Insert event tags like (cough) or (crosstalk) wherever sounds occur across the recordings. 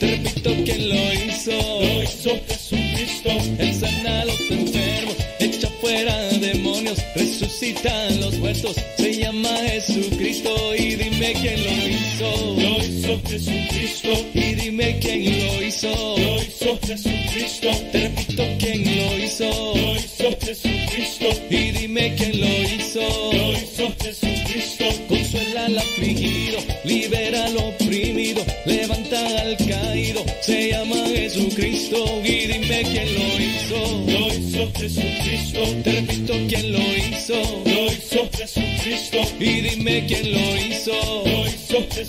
Repito quién lo hizo. Lo hizo Jesucristo. Él sana a los enfermos, echa fuera demonios, resucita a los muertos. Se llama Jesucristo y dime quién lo hizo. Lo hizo Jesucristo. Y dime quién lo hizo. Lo hizo Jesucristo. Te repito quién lo hizo. Lo hizo Jesucristo. Y dime quién lo hizo. Lo hizo Jesucristo. Consuela al afligido, libera al oprimido, levanta al caído. Se llama Jesucristo y dime quién lo hizo. Lo hizo Jesucristo. Te repito quién lo hizo. Lo hizo Jesucristo. Y dime quién lo hizo. Lo hizo Jesucristo.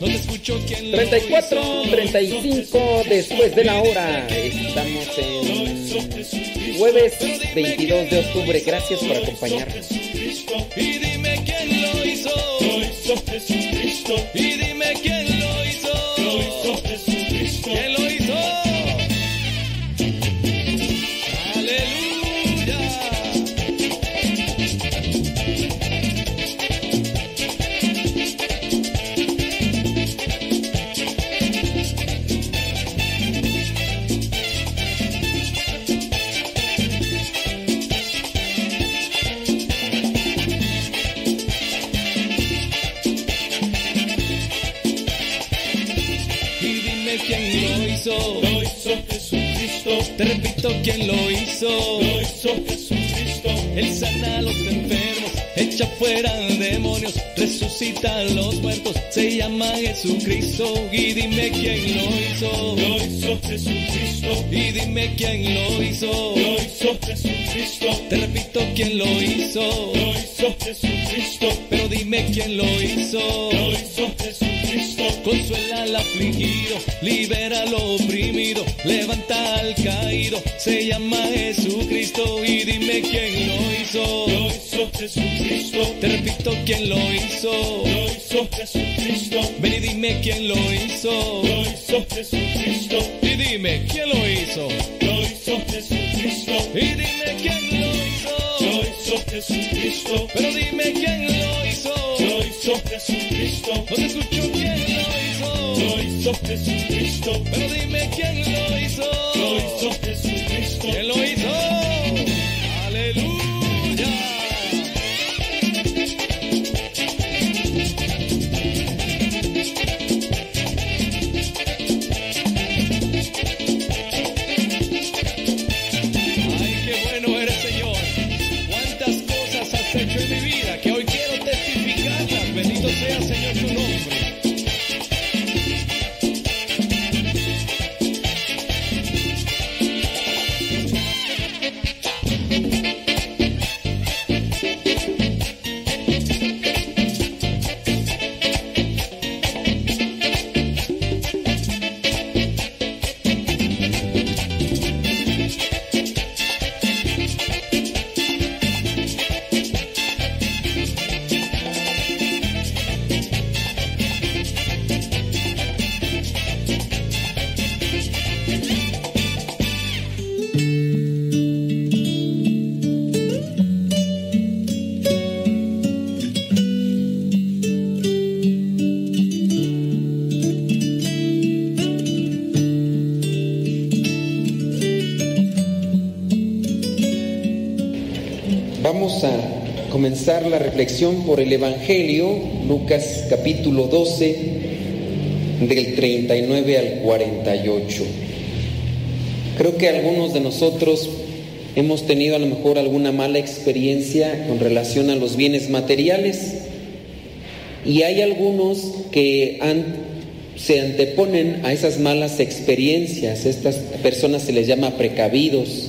No te escucho quién lo 34, hizo. 35 después de la hora. Estamos en jueves 22 de octubre. Gracias por acompañarnos. Y dime quién lo hizo. Lo hizo Jesucristo. Y dime quién lo hizo. Te repito quién lo hizo. Lo hizo Jesucristo. Él sana a los enfermos, echa fuera demonios, resucita a los muertos. Se llama Jesucristo y dime quién lo hizo. Lo hizo Jesucristo. Y dime quién lo hizo. Lo hizo Jesucristo. Te repito quién lo hizo. Lo hizo Jesucristo. Pero dime quién lo hizo. Lo hizo Jesucristo. Consuela al afligido, libera al oprimido, levanta al caído. Se llama Jesucristo y dime quién lo hizo. Lo hizo Jesucristo. Te repito quién lo hizo. Lo hizo Jesucristo. Ven y dime quién lo hizo. Lo hizo Jesucristo. Y dime quién lo hizo. Lo hizo Jesucristo. Y dime quién lo hizo. Lo hizo Jesucristo. Pero dime quién lo hizo. Lo hizo Jesucristo. No te hizo Jesucristo. Pero dime quién lo la reflexión por el Evangelio, Lucas capítulo 12, del 39 al 48. Creo que algunos de nosotros hemos tenido a lo mejor alguna mala experiencia con relación a los bienes materiales y hay algunos que se anteponen a esas malas experiencias. Estas personas se les llama precavidos.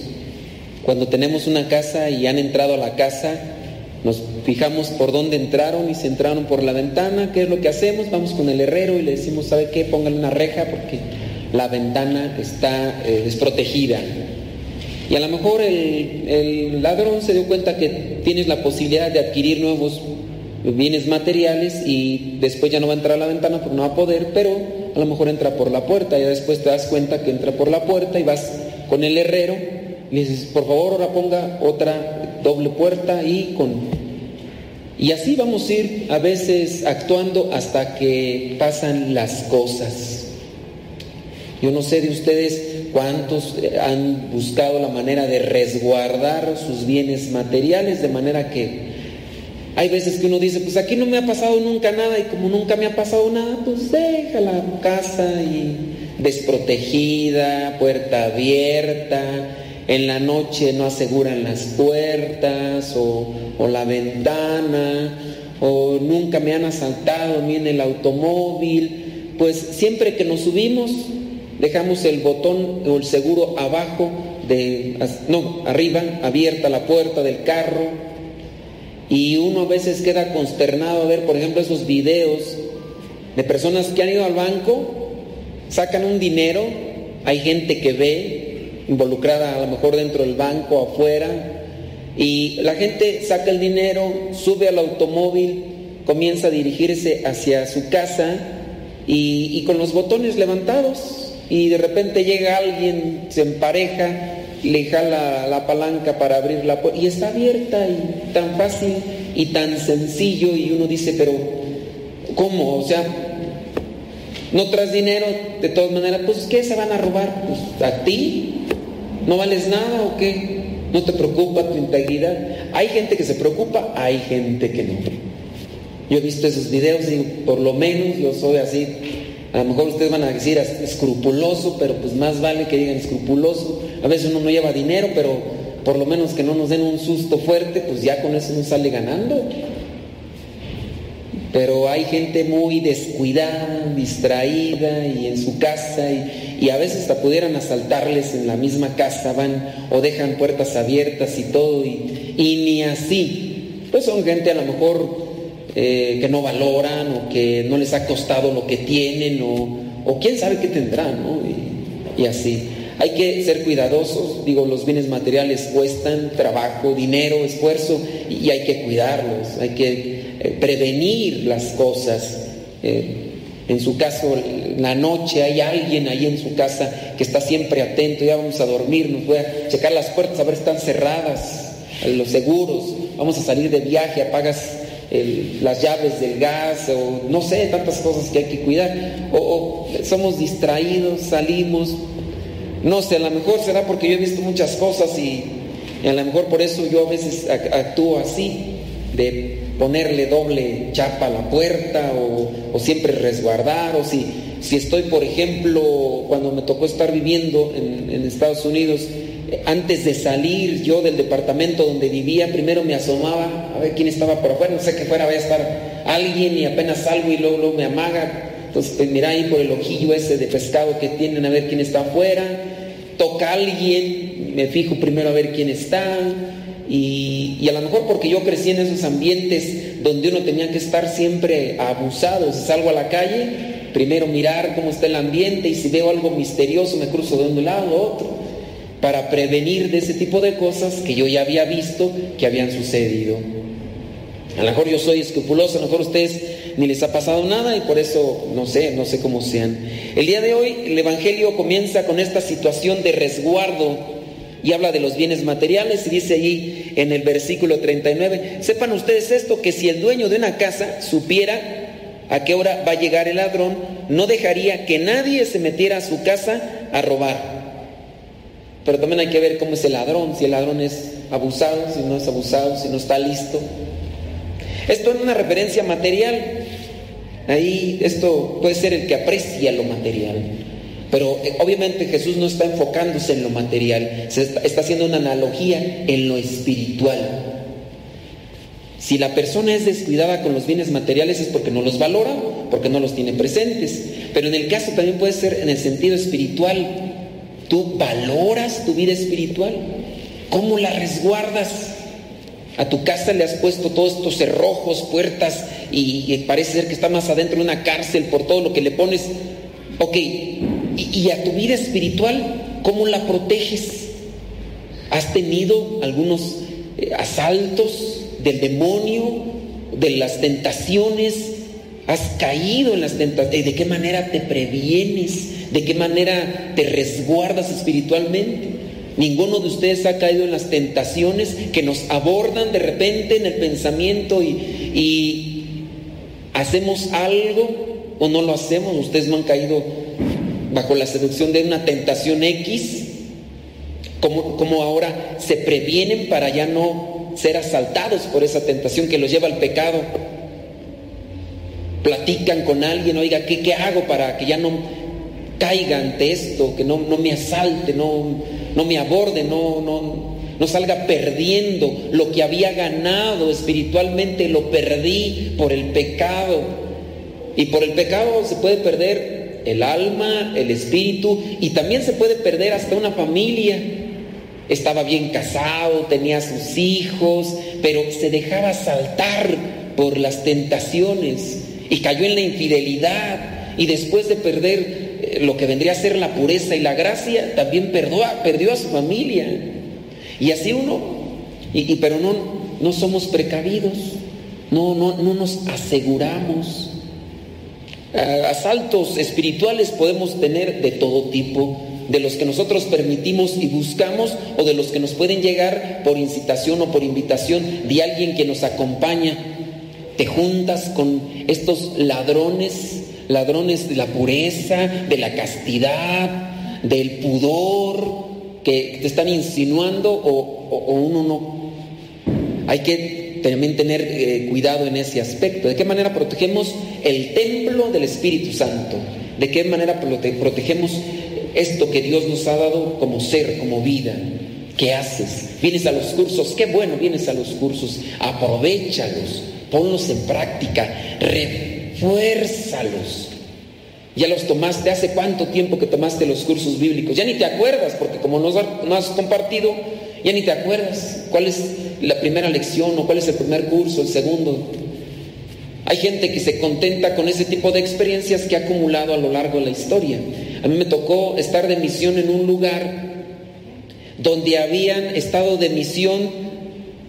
Cuando tenemos una casa y han entrado a la casa, nos fijamos por dónde entraron y se entraron por la ventana. ¿Qué es lo que hacemos? Vamos con el herrero y le decimos, ¿sabe qué? Póngale una reja porque la ventana está eh, desprotegida. Y a lo mejor el, ladrón se dio cuenta que tienes la posibilidad de adquirir nuevos bienes materiales y después ya no va a entrar a la ventana porque no va a poder, pero a lo mejor entra por la puerta. Ya después te das cuenta que entra por la puerta y vas con el herrero dices, por favor, ahora ponga otra doble puerta y con... Y así vamos a ir a veces actuando hasta que pasan las cosas. Yo no sé de ustedes cuántos han buscado la manera de resguardar sus bienes materiales, de manera que hay veces que uno dice, pues aquí no me ha pasado nunca nada y como nunca me ha pasado nada, pues deja la casa y desprotegida, puerta abierta, en la noche no aseguran las puertas o, la ventana, o nunca me han asaltado ni en el automóvil, pues siempre que nos subimos dejamos el botón o el seguro abajo de, no, arriba, abierta la puerta del carro y uno a veces queda consternado a ver, por ejemplo, esos videos de personas que han ido al banco, sacan un dinero, hay gente que ve involucrada a lo mejor dentro del banco, afuera, y la gente saca el dinero, sube al automóvil, comienza a dirigirse hacia su casa y, y con los botones levantados y de repente llega alguien, se empareja le jala la palanca para abrir la puerta y está abierta y tan fácil y tan sencillo y uno dice, pero ¿cómo? O sea, no traes dinero, de todas maneras, pues ¿qué se van a robar? Pues a ti, ¿no vales nada o qué? ¿No te preocupa tu integridad? Hay gente que se preocupa, hay gente que no. Yo he visto esos videos y por lo menos yo soy así a lo mejor ustedes van a decir escrupuloso, pero pues más vale que digan escrupuloso. A veces uno no lleva dinero, pero por lo menos que no nos den un susto fuerte, pues ya con eso uno sale ganando. Pero hay gente muy descuidada, distraída y en su casa y, a veces hasta pudieran asaltarles en la misma casa, van o dejan puertas abiertas y todo y, y ni así. Pues son gente a lo mejor eh, que no valoran o que no les ha costado lo que tienen o, quién sabe qué tendrán, ¿no? Y, así. Hay que ser cuidadosos, digo, los bienes materiales cuestan trabajo, dinero, esfuerzo y, hay que cuidarlos, hay que eh, prevenir las cosas. Eh, en su caso, la noche hay alguien ahí en su casa que está siempre atento, ya vamos a dormir, nos voy a checar las puertas a ver si están cerradas, los seguros, vamos a salir de viaje, apagas las llaves del gas o no sé, tantas cosas que hay que cuidar. O, somos distraídos, salimos. No sé, a lo mejor será porque yo he visto muchas cosas y, a lo mejor por eso yo a veces actúo así, de ponerle doble chapa a la puerta o, siempre resguardar o si, si estoy, por ejemplo, cuando me tocó estar viviendo en, Estados Unidos, antes de salir yo del departamento donde vivía, primero me asomaba a ver quién estaba por afuera, no sé que fuera a estar alguien y apenas salgo y luego, me amaga. Entonces, pues mira ahí por el ojillo ese de pescado que tienen a ver quién está afuera. Toca a alguien, me fijo primero a ver quién está. Y, a lo mejor porque yo crecí en esos ambientes donde uno tenía que estar siempre abusado. Si salgo a la calle, primero mirar cómo está el ambiente y si veo algo misterioso me cruzo de un lado a otro para prevenir de ese tipo de cosas que yo ya había visto que habían sucedido. A lo mejor yo soy escrupuloso, a lo mejor ustedes ni les ha pasado nada y por eso no sé, no sé cómo sean. El día de hoy el Evangelio comienza con esta situación de resguardo y habla de los bienes materiales y dice allí en el versículo 39, sepan ustedes esto, que si el dueño de una casa supiera a qué hora va a llegar el ladrón, no dejaría que nadie se metiera a su casa a robar. Pero también hay que ver cómo es el ladrón, si el ladrón es abusado, si no es abusado, si no está listo. Esto es una referencia material. Ahí esto puede ser el que aprecia lo material. Pero eh, obviamente Jesús no está enfocándose en lo material, se está, está haciendo una analogía en lo espiritual. Si la persona es descuidada con los bienes materiales es porque no los valora, porque no los tiene presentes. Pero en el caso también puede ser en el sentido espiritual. ¿Tú valoras tu vida espiritual? ¿Cómo la resguardas? A tu casa le has puesto todos estos cerrojos, puertas y, parece ser que está más adentro de una cárcel por todo lo que le pones. Ok, y, a tu vida espiritual, ¿cómo la proteges? ¿Has tenido algunos eh, asaltos del demonio, de las tentaciones? ¿Has caído en las tentaciones? ¿De qué manera te previenes? ¿De qué manera te resguardas espiritualmente? Ninguno de ustedes ha caído en las tentaciones que nos abordan de repente en el pensamiento y, hacemos algo o no lo hacemos. Ustedes no han caído bajo la seducción de una tentación X, como, ahora se previenen para ya no ser asaltados por esa tentación que los lleva al pecado. Platican con alguien, oiga, ¿qué, qué hago para que ya no caiga ante esto, que no, no me asalte, no, no me aborde, no, no, no salga perdiendo lo que había ganado espiritualmente, lo perdí por el pecado. Y por el pecado se puede perder el alma, el espíritu y también se puede perder hasta una familia. Estaba bien casado, tenía sus hijos, pero se dejaba saltar por las tentaciones y cayó en la infidelidad y después de perder lo que vendría a ser la pureza y la gracia, también perdió a, su familia. Y así uno, y, pero no, no somos precavidos, no, no, no nos aseguramos. Asaltos espirituales podemos tener de todo tipo, de los que nosotros permitimos y buscamos o de los que nos pueden llegar por incitación o por invitación de alguien que nos acompaña. Te juntas con estos ladrones ladrones de la pureza, de la castidad, del pudor, que te están insinuando o, uno no. Hay que también tener eh, cuidado en ese aspecto. ¿De qué manera protegemos el templo del Espíritu Santo? ¿De qué manera protegemos esto que Dios nos ha dado como ser, como vida? ¿Qué haces? Vienes a los cursos, qué bueno, vienes a los cursos, aprovechalos, ponlos en práctica, Fuérzalos. Ya los tomaste, ¿hace cuánto tiempo que tomaste los cursos bíblicos? Ya ni te acuerdas, porque como no has compartido, ya ni te acuerdas cuál es la primera lección o cuál es el primer curso, el segundo. Hay gente que se contenta con ese tipo de experiencias que ha acumulado a lo largo de la historia. A mí me tocó estar de misión en un lugar donde habían estado de misión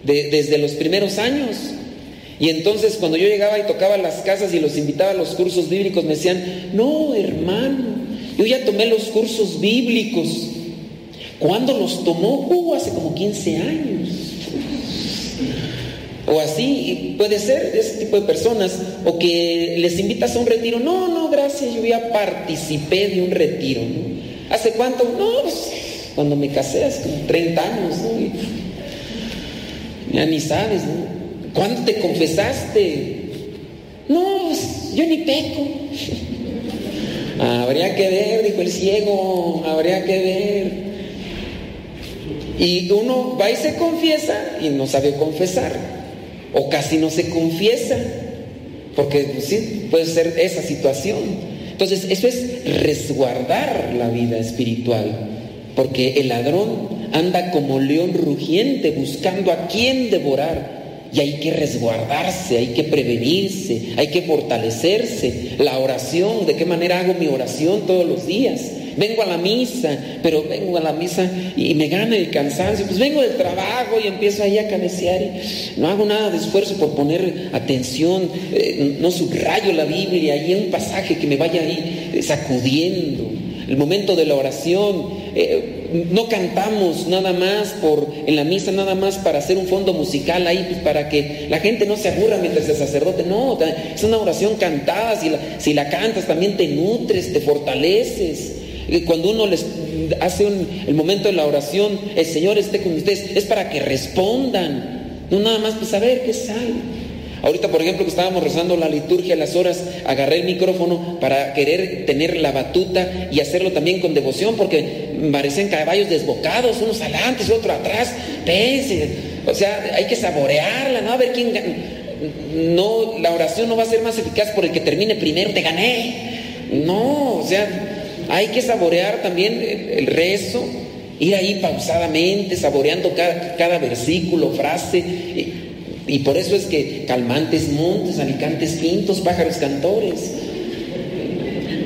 desde los primeros años. Y entonces cuando yo llegaba y tocaba las casas y los invitaba a los cursos bíblicos, me decían, no, hermano, yo ya tomé los cursos bíblicos. ¿Cuándo los tomó? Uh, hace como 15 años. O así, puede ser ese tipo de personas. O que les invitas a un retiro. No, no, gracias, yo ya participé de un retiro. ¿Hace cuánto? No, pues, cuando me casé, hace como 30 años. Ya ni sabes, ¿no? ¿Cuándo te confesaste? No, pues, yo ni peco. habría que ver, dijo el ciego, habría que ver. Y uno va y se confiesa y no sabe confesar. O casi no se confiesa. Porque pues, sí, puede ser esa situación. Entonces, eso es resguardar la vida espiritual. Porque el ladrón anda como león rugiente buscando a quien devorar. Y hay que resguardarse, hay que prevenirse, hay que fortalecerse. La oración, ¿de qué manera hago mi oración todos los días? Vengo a la misa, pero vengo a la misa y me gana el cansancio. Pues vengo del trabajo y empiezo ahí a cabecear y no hago nada de esfuerzo por poner atención, eh, no subrayo la Biblia, hay un pasaje que me vaya ahí sacudiendo. El momento de la oración, eh, no cantamos nada más por en la misa nada más para hacer un fondo musical ahí pues, para que la gente no se aburra mientras el sacerdote no es una oración cantada si la cantas también te nutres te fortaleces cuando uno les hace el momento de la oración el Señor esté con ustedes es para que respondan no nada más pues a ver qué sale Ahorita, por ejemplo, que estábamos rezando la liturgia a las horas, agarré el micrófono para querer tener la batuta y hacerlo también con devoción, porque parecen caballos desbocados, unos adelante y otro atrás. Pense, o sea, hay que saborearla, ¿no? A ver quién. No, la oración no va a ser más eficaz por el que termine primero, te gané. No, o sea, hay que saborear también el, rezo, ir ahí pausadamente, saboreando cada, cada versículo, frase. Y por eso es que calmantes montes, alicantes pintos, pájaros cantores.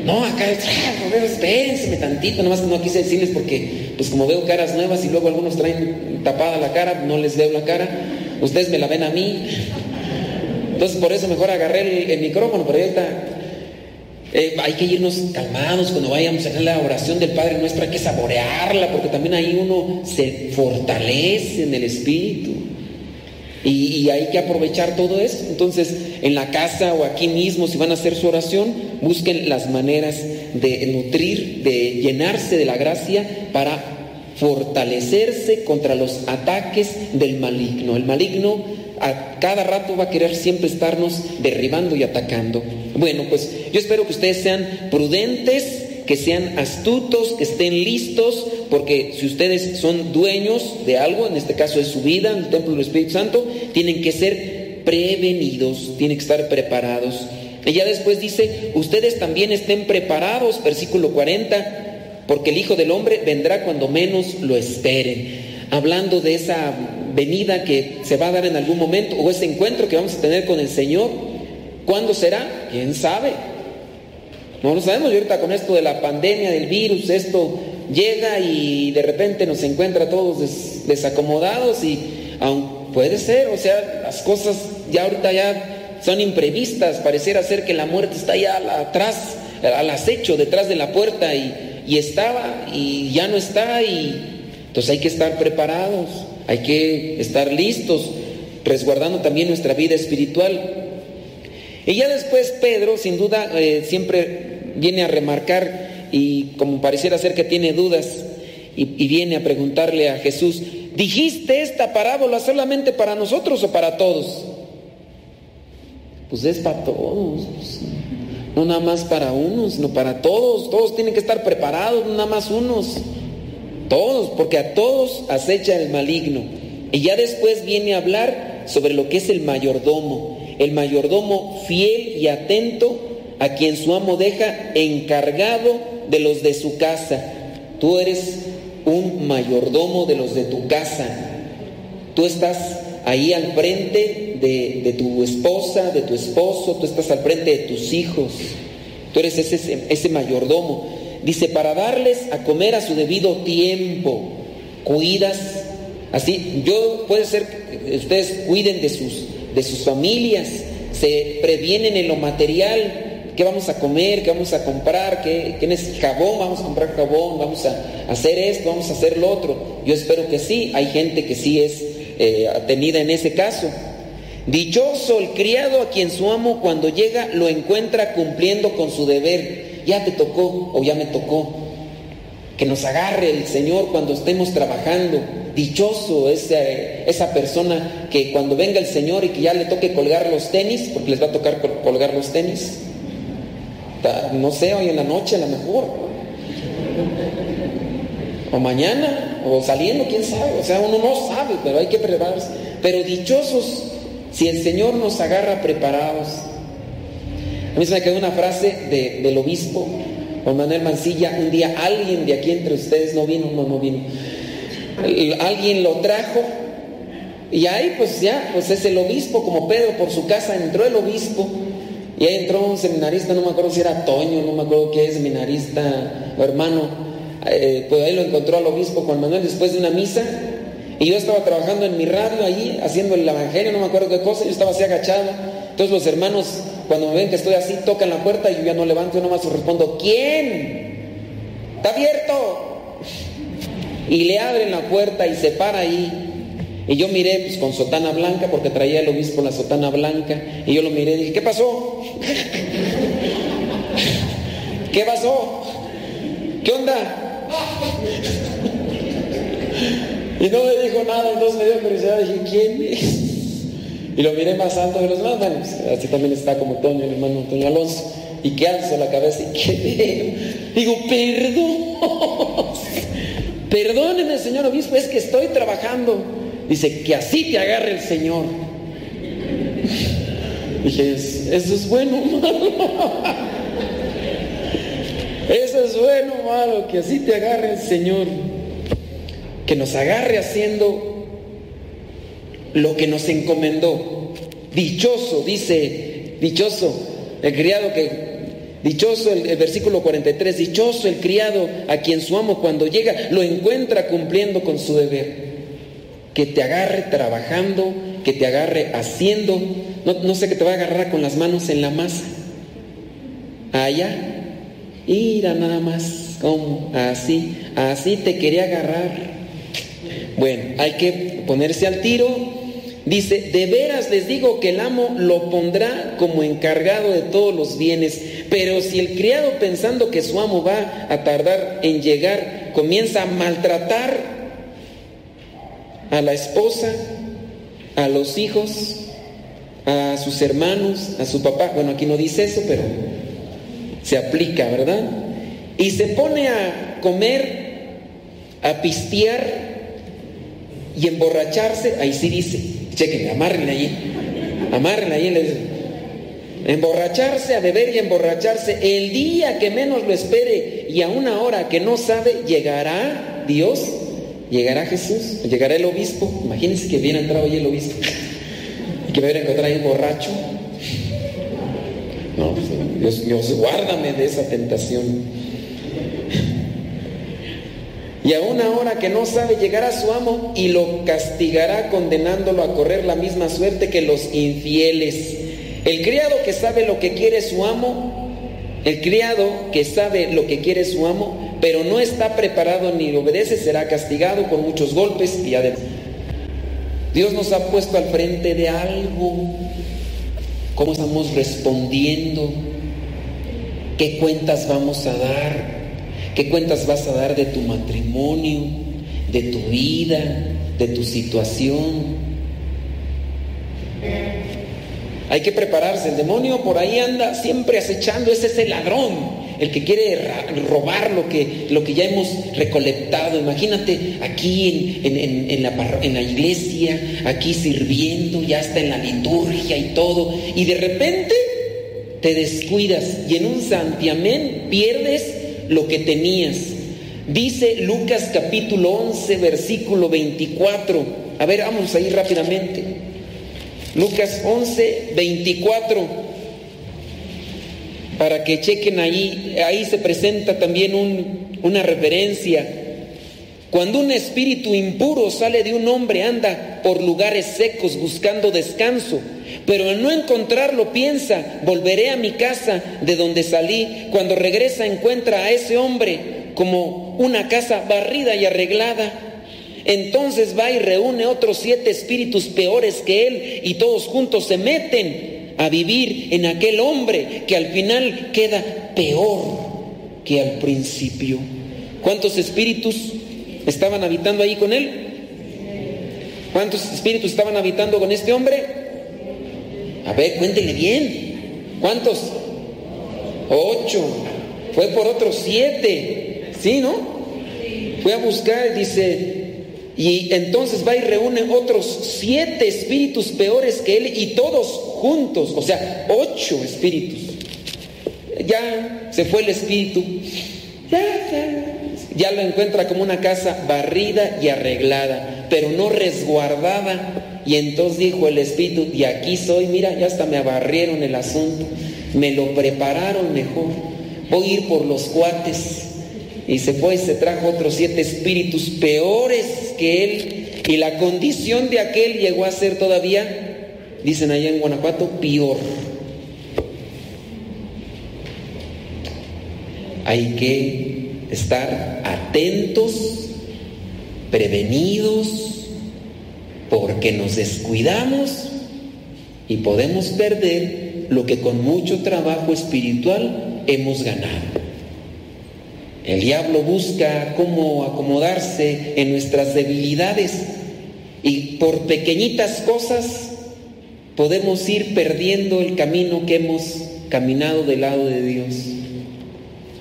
No, acá, espérense tantito, nomás que no quise decirles porque, pues como veo caras nuevas y luego algunos traen tapada la cara, no les veo la cara, ustedes me la ven a mí. Entonces por eso mejor agarré el, micrófono, pero ahorita eh, hay que irnos calmados cuando vayamos a hacer la oración del Padre Nuestro, hay que saborearla, porque también ahí uno se fortalece en el Espíritu. Y, hay que aprovechar todo eso. Entonces, en la casa o aquí mismo, si van a hacer su oración, busquen las maneras de nutrir, de llenarse de la gracia para fortalecerse contra los ataques del maligno. El maligno a cada rato va a querer siempre estarnos derribando y atacando. Bueno, pues yo espero que ustedes sean prudentes, que sean astutos, que estén listos, porque si ustedes son dueños de algo, en este caso de su vida, en el templo del Espíritu Santo, tienen que ser prevenidos, tienen que estar preparados. Y ya después dice, ustedes también estén preparados, versículo 40, porque el Hijo del Hombre vendrá cuando menos lo esperen. Hablando de esa venida que se va a dar en algún momento, o ese encuentro que vamos a tener con el Señor. ¿Cuándo será? ¿Quién sabe? No lo sabemos. Y ahorita con esto de la pandemia, del virus, esto llega y de repente nos encuentra todos desacomodados y aún puede ser, o sea, las cosas ya ahorita ya son imprevistas, pareciera ser que la muerte está ya atrás, al acecho, detrás de la puerta y, y estaba y ya no está y entonces hay que estar preparados, hay que estar listos, resguardando también nuestra vida espiritual. Y ya después Pedro, sin duda, eh, siempre viene a remarcar y como pareciera ser que tiene dudas y, y viene a preguntarle a Jesús, ¿dijiste esta parábola solamente para nosotros o para todos? Pues es para todos. No nada más para unos, no para todos. Todos tienen que estar preparados, no nada más unos. Todos, porque a todos acecha el maligno. Y ya después viene a hablar sobre lo que es el mayordomo. El mayordomo fiel y atento a quien su amo deja encargado de los de su casa. Tú eres un mayordomo de los de tu casa. Tú estás ahí al frente de, tu esposa, de tu esposo, tú estás al frente de tus hijos. Tú eres ese mayordomo. Dice, para darles a comer a su debido tiempo, cuidas. Así, yo puede ser que ustedes cuiden de sus, de sus familias, se previenen en lo material, qué vamos a comer, qué vamos a comprar, qué, qué es jabón, vamos a comprar jabón, vamos a hacer esto, vamos a hacer lo otro. Yo espero que sí, hay gente que sí es eh, atenida en ese caso. Dichoso el criado a quien su amo cuando llega lo encuentra cumpliendo con su deber ya te tocó o ya me tocó. Que nos agarre el Señor cuando estemos trabajando. Dichoso esa, esa persona que cuando venga el Señor y que ya le toque colgar los tenis, porque les va a tocar colgar los tenis. No sé, hoy en la noche a lo mejor. O mañana, o saliendo, quién sabe. O sea, uno no sabe, pero hay que prepararse. Pero dichosos si el Señor nos agarra preparados. A mí se me quedó una frase de, del obispo Juan Manuel Mancilla. Un día alguien de aquí entre ustedes no vino, no, no vino. Alguien lo trajo y ahí pues ya, pues es el obispo, como Pedro por su casa entró el obispo y ahí entró un seminarista, no me acuerdo si era Toño, no me acuerdo qué es seminarista o hermano. Eh, pues ahí lo encontró al obispo Juan Manuel después de una misa y yo estaba trabajando en mi radio ahí, haciendo el evangelio, no me acuerdo qué cosa, yo estaba así agachado. Entonces los hermanos cuando me ven que estoy así, tocan la puerta y yo ya no levanto, yo nomás respondo, ¿quién? ¿Está abierto? Y le abren la puerta y se para ahí. Y yo miré pues, con sotana blanca, porque traía el obispo la sotana blanca. Y yo lo miré y dije, ¿qué pasó? ¿Qué pasó? ¿Qué onda? Y no me dijo nada, entonces me dio curiosidad. Dije, ¿quién es? Y lo miré más alto de los pues, así también está como Toño, el hermano Antonio Alonso. Y que alzo la cabeza y que. (laughs) Digo, perdón. (laughs) Perdóneme, señor obispo, es que estoy trabajando. Dice, que así te agarre el Señor. (laughs) Dije, eso es bueno, malo. Eso es bueno, malo, que así te agarre el Señor. Que nos agarre haciendo lo que nos encomendó. Dichoso, dice, dichoso el criado que, dichoso el, versículo 43, dichoso el criado a quien su amo cuando llega lo encuentra cumpliendo con su deber. Que te agarre trabajando, que te agarre haciendo, no, sé que te va a agarrar con las manos en la masa. Allá, ira nada más, como así, así te quería agarrar. Bueno, hay que ponerse al tiro Dice, de veras les digo que el amo lo pondrá como encargado de todos los bienes, pero si el criado pensando que su amo va a tardar en llegar, comienza a maltratar a la esposa, a los hijos, a sus hermanos, a su papá, bueno, aquí no dice eso, pero se aplica, ¿verdad? Y se pone a comer, a pistear y emborracharse, ahí sí dice, chequen, amárrenle ahí, amárrenle ahí, emborracharse, a beber y emborracharse, el día que menos lo espere y a una hora que no sabe, llegará Dios, llegará Jesús, llegará el obispo, imagínense que viene entrado hoy el obispo, y que me hubiera encontrado ahí borracho, no, pues, Dios, guárdame de esa tentación. Y a una hora que no sabe llegará su amo y lo castigará condenándolo a correr la misma suerte que los infieles. El criado que sabe lo que quiere su amo, el criado que sabe lo que quiere su amo, pero no está preparado ni obedece, será castigado con muchos golpes y además. Dios nos ha puesto al frente de algo ¿Cómo estamos respondiendo? ¿Qué cuentas vamos a dar? ¿Qué cuentas vas a dar de tu matrimonio, de tu vida, de tu situación? Hay que prepararse. El demonio por ahí anda siempre acechando. Ese es el ladrón el que quiere robar lo que, lo que ya hemos recolectado. Imagínate aquí en, la, en la iglesia, aquí sirviendo, ya está en la liturgia y todo, y de repente te descuidas y en un santiamén pierdes lo que tenías. Dice Lucas capítulo 11, versículo 24. A ver, vamos a ir rápidamente. Lucas 11, 24 para que chequen ahí, ahí se presenta también una referencia. Cuando un espíritu impuro sale de un hombre, anda por lugares secos buscando descanso, pero al no encontrarlo piensa, volveré a mi casa de donde salí. Cuando regresa encuentra a ese hombre como una casa barrida y arreglada. Entonces va y reúne otros siete espíritus peores que él y todos juntos se meten a vivir en aquel hombre que al final queda peor que al principio. ¿Cuántos espíritus estaban habitando ahí con él? ¿Cuántos espíritus estaban habitando con este hombre? A ver, cuéntenle bien. ¿Cuántos? Ocho. Fue por otros siete. ¿Sí, no? Fue a buscar, dice, y entonces va y reúne otros siete espíritus peores que él y todos juntos, o sea, ocho espíritus. Ya se fue el espíritu, ya, lo encuentra como una casa barrida y arreglada, pero no resguardada. Y entonces dijo el espíritu, y aquí soy, mira, ya hasta me abarrieron el asunto, me lo prepararon mejor, voy a ir por los cuates y se fue y se trajo otros siete espíritus peores que él. Y la condición de aquel llegó a ser todavía, dicen allá en Guanajuato, peor. Hay que estar atentos, prevenidos, porque nos descuidamos y podemos perder lo que con mucho trabajo espiritual hemos ganado. El diablo busca cómo acomodarse en nuestras debilidades y por pequeñitas cosas podemos ir perdiendo el camino que hemos caminado del lado de Dios.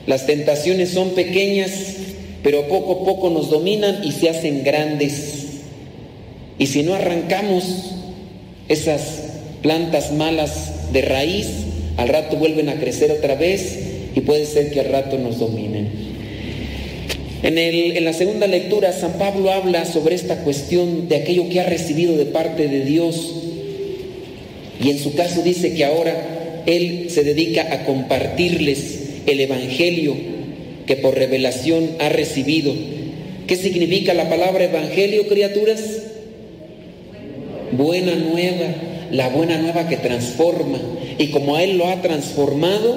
Las tentaciones son pequeñas, pero poco a poco nos dominan y se hacen grandes. Y si no arrancamos esas plantas malas de raíz, al rato vuelven a crecer otra vez y puede ser que al rato nos dominen. En, la segunda lectura, San Pablo habla sobre esta cuestión de aquello que ha recibido de parte de Dios. Y en su caso dice que ahora él se dedica a compartirles el Evangelio que por revelación ha recibido. ¿Qué significa la palabra Evangelio, criaturas? Buena nueva, la buena nueva que transforma. Y como Él lo ha transformado,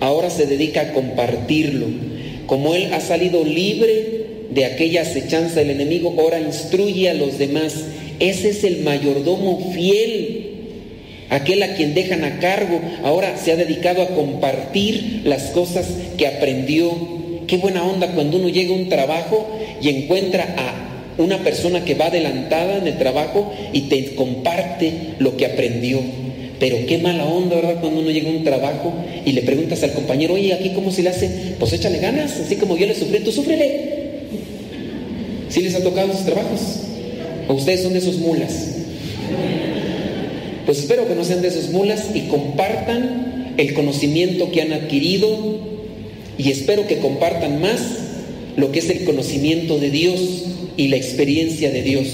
ahora se dedica a compartirlo como Él ha salido libre de aquella acechanza del enemigo, ahora instruye a los demás Ese es el mayordomo fiel, aquel a quien dejan a cargo. Ahora se ha dedicado a compartir las cosas que aprendió. Qué buena onda cuando uno llega a un trabajo y encuentra a una persona que va adelantada en el trabajo y te comparte lo que aprendió. Pero qué mala onda, ¿verdad? Cuando uno llega a un trabajo y le preguntas al compañero, oye, aquí cómo se le hace, pues échale ganas, así como yo le sufrí, tú súfrele. ¿Sí les ha tocado esos trabajos? ¿O ustedes son de esos mulas? Pues espero que no sean de esos mulas y compartan el conocimiento que han adquirido y espero que compartan más lo que es el conocimiento de Dios y la experiencia de Dios.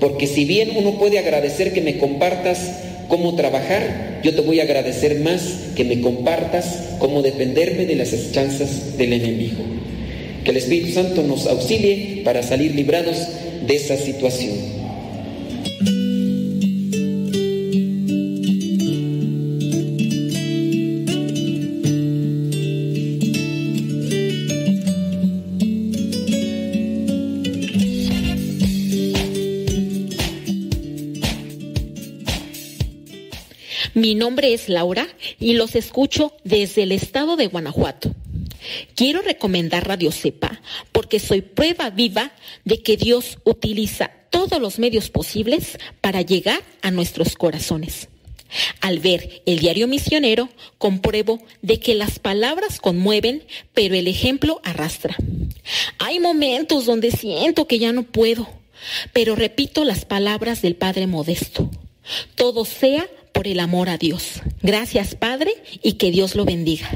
Porque si bien uno puede agradecer que me compartas cómo trabajar, yo te voy a agradecer más que me compartas cómo defenderme de las chanzas del enemigo. Que el Espíritu Santo nos auxilie para salir librados de esa situación. Nombre es Laura y los escucho desde el estado de Guanajuato. Quiero recomendar Radio Cepa porque soy prueba viva de que Dios utiliza todos los medios posibles para llegar a nuestros corazones. Al ver el diario misionero, compruebo de que las palabras conmueven, pero el ejemplo arrastra. Hay momentos donde siento que ya no puedo, pero repito las palabras del Padre Modesto. Todo sea por el amor a Dios. Gracias, Padre, y que Dios lo bendiga.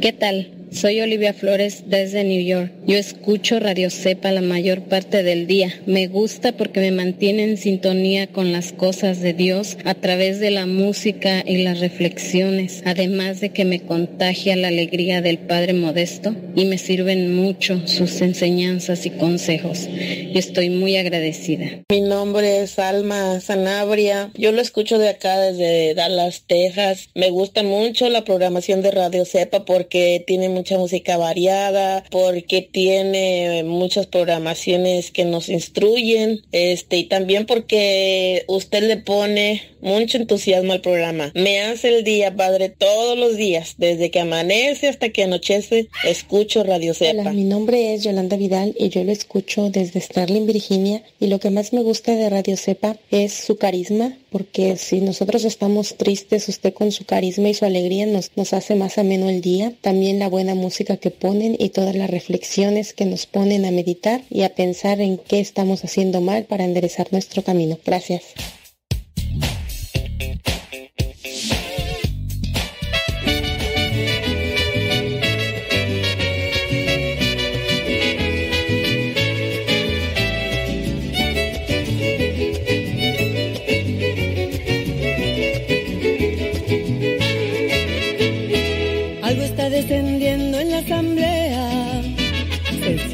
¿Qué tal? Soy Olivia Flores desde New York. Yo escucho Radio Cepa la mayor parte del día. Me gusta porque me mantiene en sintonía con las cosas de Dios a través de la música y las reflexiones, además de que me contagia la alegría del Padre Modesto y me sirven mucho sus enseñanzas y consejos. Y estoy muy agradecida. Mi nombre es Alma Sanabria. Yo lo escucho de acá desde Dallas, Texas. Me gusta mucho la programación de Radio Cepa porque tiene mucha música variada, porque tiene muchas programaciones que nos instruyen, este, y también porque usted le pone mucho entusiasmo al programa. Me hace el día, padre, todos los días, desde que amanece hasta que anochece, escucho Radio Cepa. Hola, mi nombre es Yolanda Vidal y yo lo escucho desde Starling, Virginia, y lo que más me gusta de Radio Cepa es su carisma, porque si nosotros estamos tristes, usted con su carisma y su alegría nos, nos hace más ameno el día. También la buena música que ponen y todas las reflexiones que nos ponen a meditar y a pensar en qué estamos haciendo mal para enderezar nuestro camino. Gracias.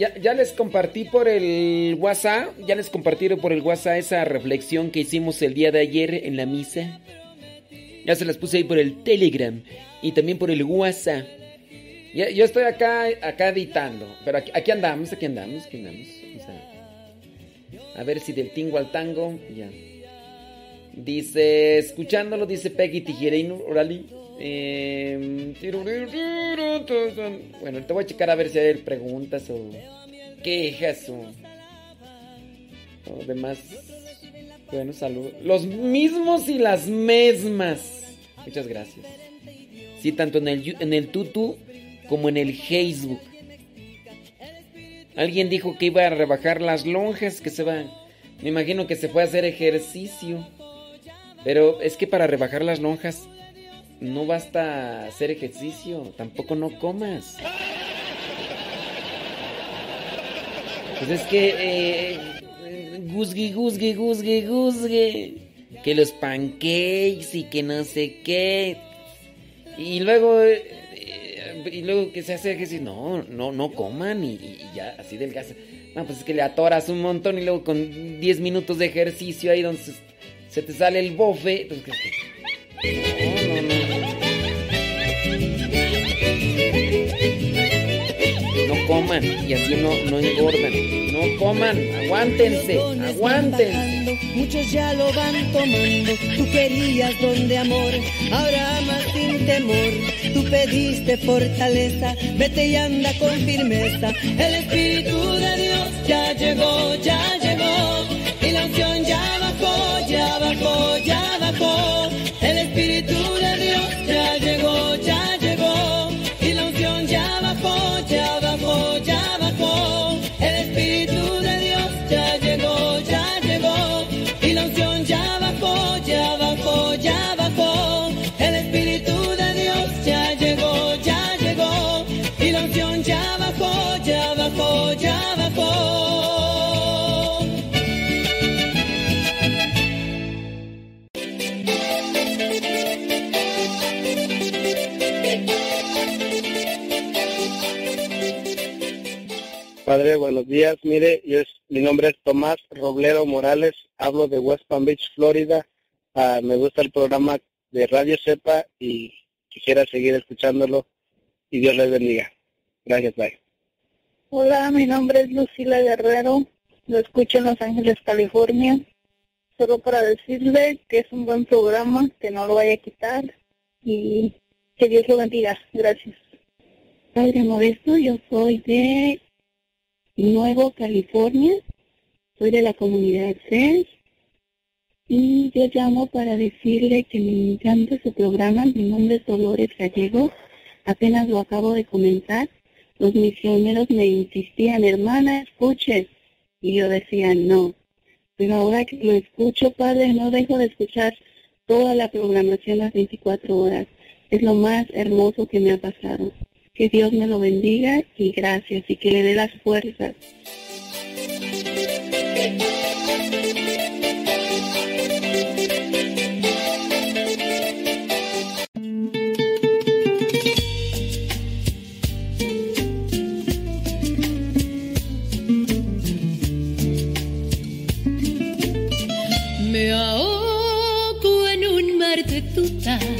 ya ya, les compartí por el WhatsApp, ya les compartí por el WhatsApp esa reflexión que hicimos el día de ayer en la misa. Ya se las puse ahí por el Telegram y también por el WhatsApp. Yo estoy acá, acá editando, pero aquí, andamos, aquí andamos, aquí andamos. a, ver si del tingo al tango, ya. Dice, escuchándolo, dice Peggy Tijereino, Orali. Eh, bueno, te voy a checar a ver si hay preguntas o quejas o, demás. Bueno, saludos. Los mismos y las mismas. Muchas gracias. Sí, tanto en el, en el tutu como en el Facebook. Alguien dijo que iba a rebajar las lonjas, que se va... Me imagino que se fue a hacer ejercicio. Pero es que para rebajar las lonjas no basta hacer ejercicio, tampoco no comas. Pues es que eh, guzgue, guzgue, guzgue, guzgue. Que los pancakes y que no sé qué. Y luego, eh, y luego que se hace si no, no, no coman y, ya, así del gas. No, pues es que le atoras un montón y luego con 10 minutos de ejercicio ahí donde se, te sale el bofe. Pues, no, no, no. Coman y así no, no engordan. No coman, aguántense, aguántense. Muchos ya lo van tomando. Tú querías donde amor, ahora amas sin temor. Tú pediste fortaleza, vete y anda con firmeza. El Espíritu de Dios ya llegó, ya llegó. Y la unción ya bajó, ya bajó, ya bajó. El Espíritu de Dios ya llegó. Buenos días. Mire, yo es, mi nombre es Tomás Roblero Morales, hablo de West Palm Beach, Florida. Ah, me gusta el programa de Radio Cepa y quisiera seguir escuchándolo y Dios les bendiga. Gracias, bye. Hola, mi nombre es Lucila Guerrero, lo escucho en Los Ángeles, California. Solo para decirle que es un buen programa, que no lo vaya a quitar y que Dios lo bendiga. Gracias. Padre Modesto, yo soy de Nuevo California, soy de la comunidad CES y yo llamo para decirle que me encanta su programa, mi nombre es Dolores Gallego, apenas lo acabo de comenzar, los misioneros me insistían, hermana, escuche, y yo decía no, pero ahora que lo escucho, padre, no dejo de escuchar toda la programación las 24 horas, es lo más hermoso que me ha pasado. Que Dios me lo bendiga y gracias y que le dé las fuerzas. Me ahogo en un mar de.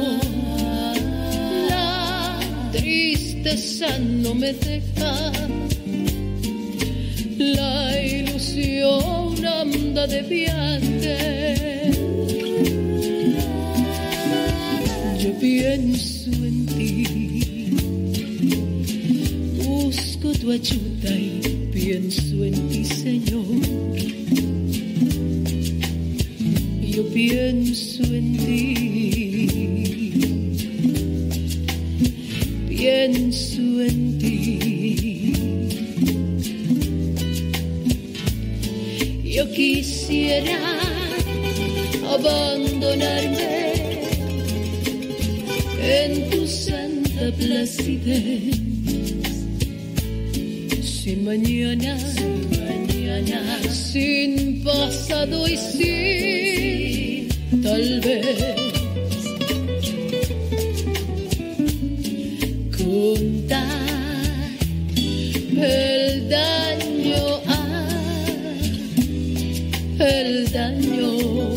Tristeza no me deja. La ilusión anda de viaje. Yo pienso en ti. Busco tu ayuda y pienso en ti, Señor. Yo pienso en ti. Pienso en ti. Yo quisiera abandonarme en tu santa placidez. Sin mañana, sin mañana, sin pasado y sin tal vez. Daño, el daño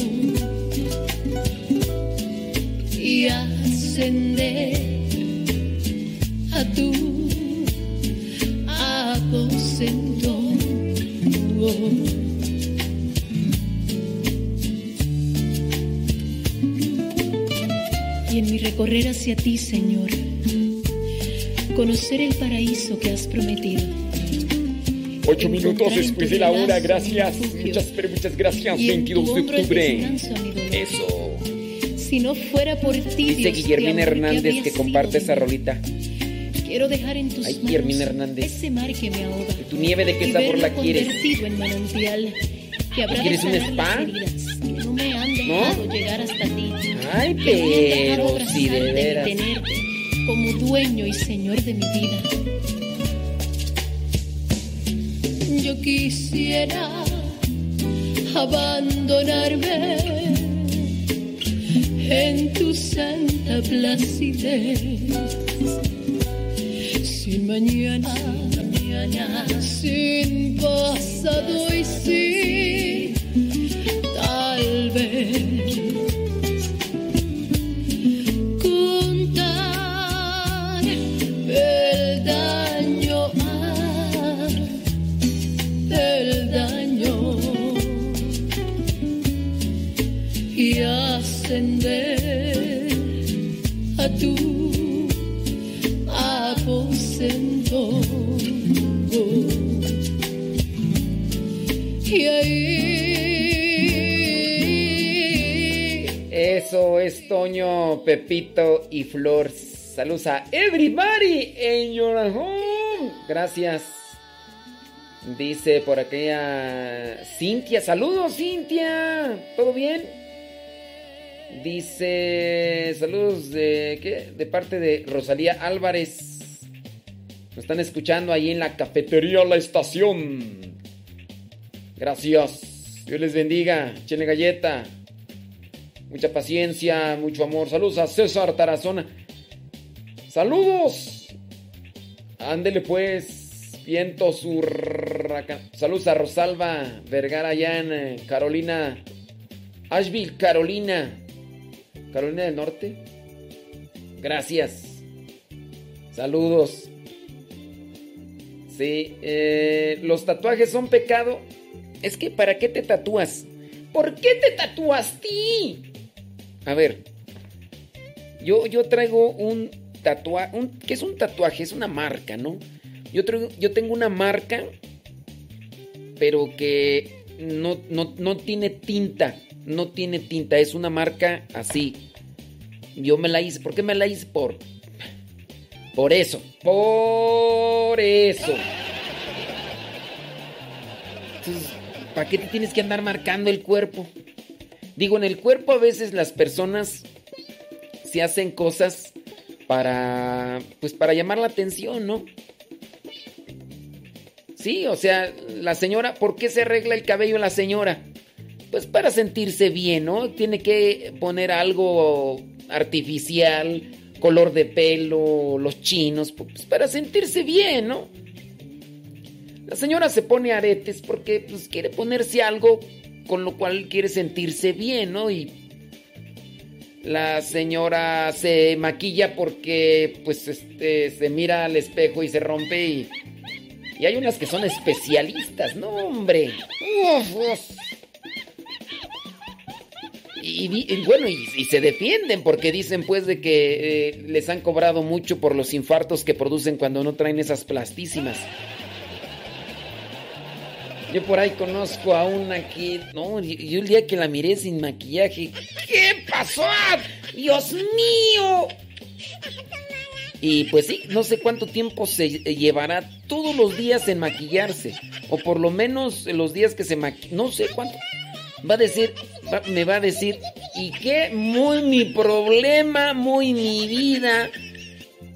y ascender a tu aposento. Y en mi recorrer hacia ti, Señor, conocer el paraíso que has prometido Ocho minutos después de la hora, gracias. Muchas, pero muchas gracias. 22 de octubre. Eso. Si no fuera por ti, Dice Guillermina de amor, ¿qué Hernández que comparte esa rolita. Quiero dejar en tus Ay, manos Guillermina Hernández. ese mar que me ahoga. ¿Tu nieve de qué sabor la quieres? en manantial que ¿Quieres un spa? no me han ¿No? dejado llegar hasta ti. Ay, no pero si de veras. tenerte como dueño y señor de mi vida. Quisiera abandonarme en tu santa placidez. Sin mañana, sin pasado y sin tal vez. Toño, Pepito y Flor. Saludos a everybody in your home. Gracias. Dice por aquella Cintia. Saludos, Cintia. ¿Todo bien? Dice saludos de ¿qué? De parte de Rosalía Álvarez. Nos están escuchando ahí en la cafetería La Estación. Gracias. Dios les bendiga. Chile galleta. Mucha paciencia, mucho amor. Saludos a César Tarazona. Saludos. Ándele pues. Viento surraca. Saludos a Rosalba Vergara allá en eh, Carolina. Asheville, Carolina. Carolina del Norte. Gracias. Saludos. Sí, eh, los tatuajes son pecado. Es que ¿para qué te tatúas? ¿Por qué te tatúas ti? A ver, yo, yo traigo un tatuaje, un, ¿qué es un tatuaje? Es una marca, ¿no? Yo, yo tengo una marca, pero que no, no, no tiene tinta, no tiene tinta, es una marca así. Yo me la hice, ¿por qué me la hice? Por, por eso, por eso. Entonces, ¿para qué te tienes que andar marcando el cuerpo? Digo, en el cuerpo a veces las personas se hacen cosas para, pues para llamar la atención, ¿no? Sí, o sea, la señora, ¿por qué se arregla el cabello la señora? Pues para sentirse bien, ¿no? Tiene que poner algo artificial, color de pelo, los chinos, pues para sentirse bien, ¿no? La señora se pone aretes porque pues quiere ponerse algo con lo cual quiere sentirse bien, ¿no? Y la señora se maquilla porque pues este se mira al espejo y se rompe y y hay unas que son especialistas, no, hombre. Uf, uf. Y, bueno, y, y se defienden porque dicen pues de que eh, les han cobrado mucho por los infartos que producen cuando no traen esas plastísimas. Yo por ahí conozco a una que, no, yo el día que la miré sin maquillaje, ¿qué pasó? ¡Dios mío! Y pues sí, no sé cuánto tiempo se llevará todos los días en maquillarse. O por lo menos los días que se maquilla. No sé cuánto. Va a decir, me va a decir, ¿y qué? Muy mi problema, muy mi vida.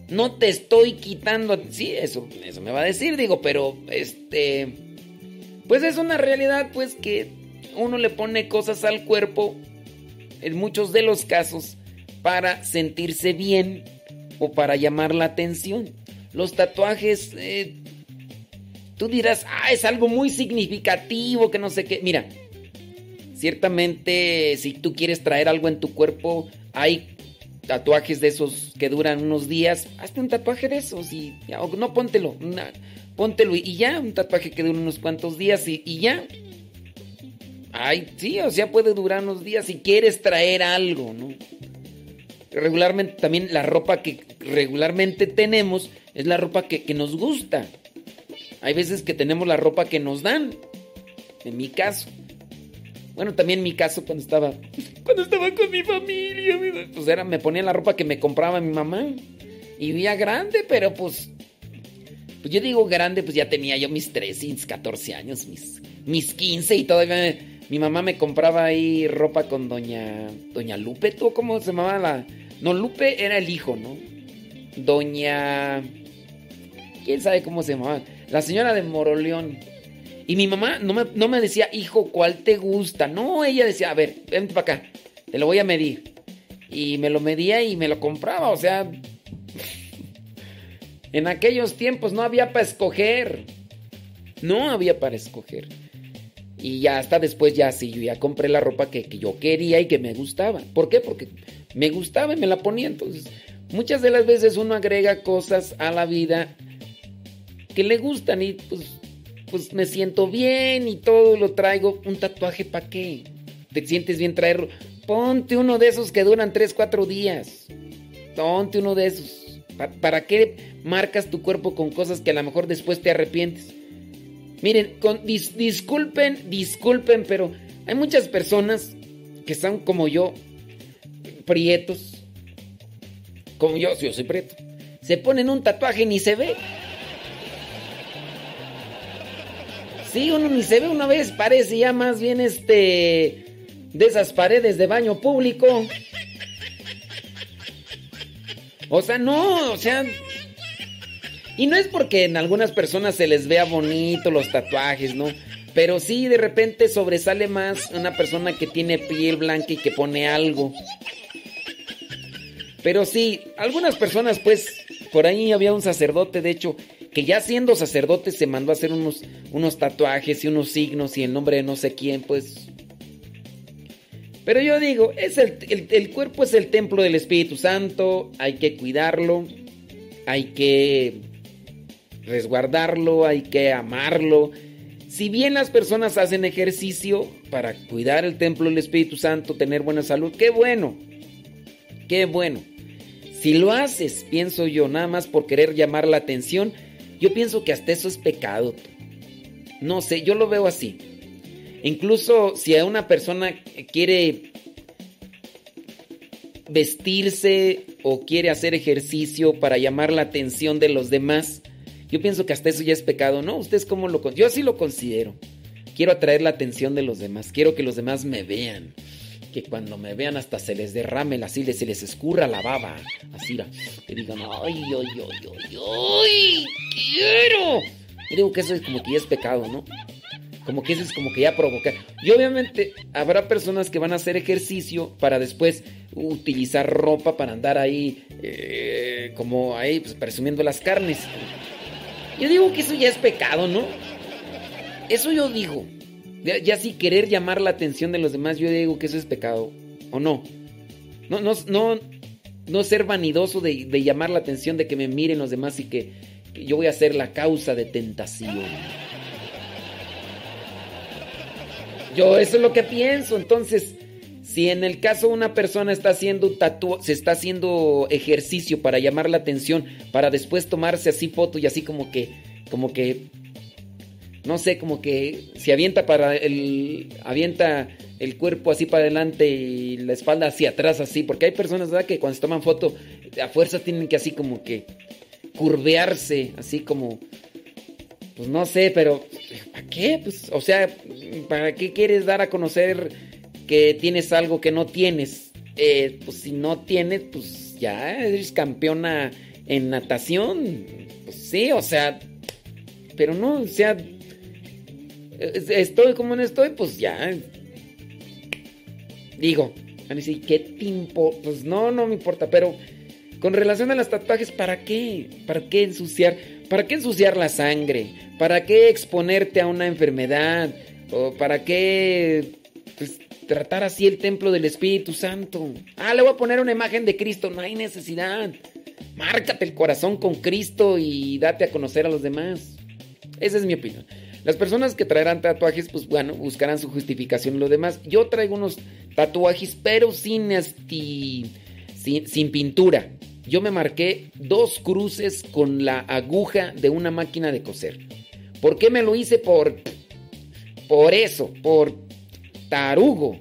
No te estoy quitando. Sí, eso, eso me va a decir, digo, pero este. Pues es una realidad, pues que uno le pone cosas al cuerpo, en muchos de los casos, para sentirse bien o para llamar la atención. Los tatuajes, eh, tú dirás, ah, es algo muy significativo, que no sé qué. Mira, ciertamente si tú quieres traer algo en tu cuerpo, hay tatuajes de esos que duran unos días. Hazte un tatuaje de esos y ya, no póntelo, una- póntelo y, ya, un tatuaje que dura unos cuantos días y, ya. Ay, sí, o sea, puede durar unos días si quieres traer algo, ¿no? regularmente también la ropa que regularmente tenemos es la ropa que nos gusta. Hay veces que tenemos la ropa que nos dan. En mi caso. Bueno, también mi caso cuando estaba cuando estaba con mi familia, pues era me ponía la ropa que me compraba mi mamá. Y vivía grande, pero pues pues yo digo grande, pues ya tenía yo mis 13, 14 años, mis mis 15 y todavía mi mamá me compraba ahí ropa con doña doña Lupe, ¿tú cómo se llamaba la No, Lupe era el hijo, ¿no? Doña quién sabe cómo se llamaba, la señora de Moroleón. Y mi mamá no me, decía, hijo, ¿cuál te gusta? No, ella decía, a ver, vente para acá, te lo voy a medir. Y me lo medía y me lo compraba, o sea, (laughs) en aquellos tiempos no había para escoger. No había para escoger. Y ya hasta después ya sí, yo ya compré la ropa que, que, yo quería y que me gustaba. ¿Por qué? Porque me gustaba y me la ponía. Entonces, muchas de las veces uno agrega cosas a la vida que le gustan y pues pues me siento bien y todo lo traigo. ¿Un tatuaje para qué? ¿Te sientes bien traerlo? Ponte uno de esos que duran 3, 4 días. Ponte uno de esos. ¿Para qué marcas tu cuerpo con cosas que a lo mejor después te arrepientes? Miren, disculpen, disculpen, pero hay muchas personas que son como yo, prietos. Como yo, yo soy prieto. Se ponen un tatuaje y ni se ve. Sí, uno ni se ve una vez, parece ya más bien este. de esas paredes de baño público. O sea, no, o sea. Y no es porque en algunas personas se les vea bonito los tatuajes, ¿no? Pero sí, de repente sobresale más una persona que tiene piel blanca y que pone algo. Pero sí, algunas personas, pues, por ahí había un sacerdote, de hecho, que ya siendo sacerdote se mandó a hacer unos, unos tatuajes y unos signos y el nombre de no sé quién, pues... Pero yo digo, es el, cuerpo es el templo del Espíritu Santo, hay que cuidarlo, hay que resguardarlo, hay que amarlo. Si bien las personas hacen ejercicio para cuidar el templo del Espíritu Santo, tener buena salud, qué bueno, qué bueno. Si lo haces, pienso yo, nada más por querer llamar la atención, yo pienso que hasta eso es pecado. No sé, yo lo veo así. Incluso si a una persona quiere vestirse o quiere hacer ejercicio para llamar la atención de los demás, yo pienso que hasta eso ya es pecado, ¿no? ¿Ustedes cómo lo Yo así lo considero. Quiero atraer la atención de los demás, quiero que los demás me vean. Que cuando me vean hasta se les derrame la silla, se les escurra la baba. Así, que digan, ay, ay, ay, ay, ay, quiero. Y digo que eso es como que ya es pecado, ¿no? Como que eso es como que ya provocar. Y obviamente habrá personas que van a hacer ejercicio para después utilizar ropa para andar ahí, eh, como ahí, pues presumiendo las carnes. Yo digo que eso ya es pecado, ¿no? Eso yo digo. Ya, si querer llamar la atención de los demás, yo digo que eso es pecado. ¿O no? No, no, no, no ser vanidoso de, llamar la atención de que me miren los demás y que, yo voy a ser la causa de tentación. Yo eso es lo que pienso. Entonces, si en el caso una persona está haciendo tatu se está haciendo ejercicio para llamar la atención, para después tomarse así foto y así como que, como que no sé, como que se avienta para el avienta el cuerpo así para adelante y la espalda hacia atrás así, porque hay personas ¿verdad? que cuando se toman foto a fuerza tienen que así como que curvearse, así como pues no sé, pero ¿para qué? Pues o sea, ¿para qué quieres dar a conocer que tienes algo que no tienes? Eh, pues si no tienes, pues ya eres campeona en natación. Pues sí, o sea, pero no, o sea, estoy como no estoy, pues ya. Digo, a decir, ¿qué te Pues no, no me importa, pero con relación a los tatuajes, ¿para qué? ¿Para qué ensuciar? ¿Para qué ensuciar la sangre? ¿Para qué exponerte a una enfermedad? ¿O para qué pues, tratar así el templo del Espíritu Santo? Ah, le voy a poner una imagen de Cristo, no hay necesidad. Márcate el corazón con Cristo y date a conocer a los demás. Esa es mi opinión. Las personas que traerán tatuajes, pues bueno, buscarán su justificación y lo demás. Yo traigo unos tatuajes, pero sin, sin, pintura. Yo me marqué dos cruces con la aguja de una máquina de coser. ¿Por qué me lo hice? Por, por eso, por tarugo.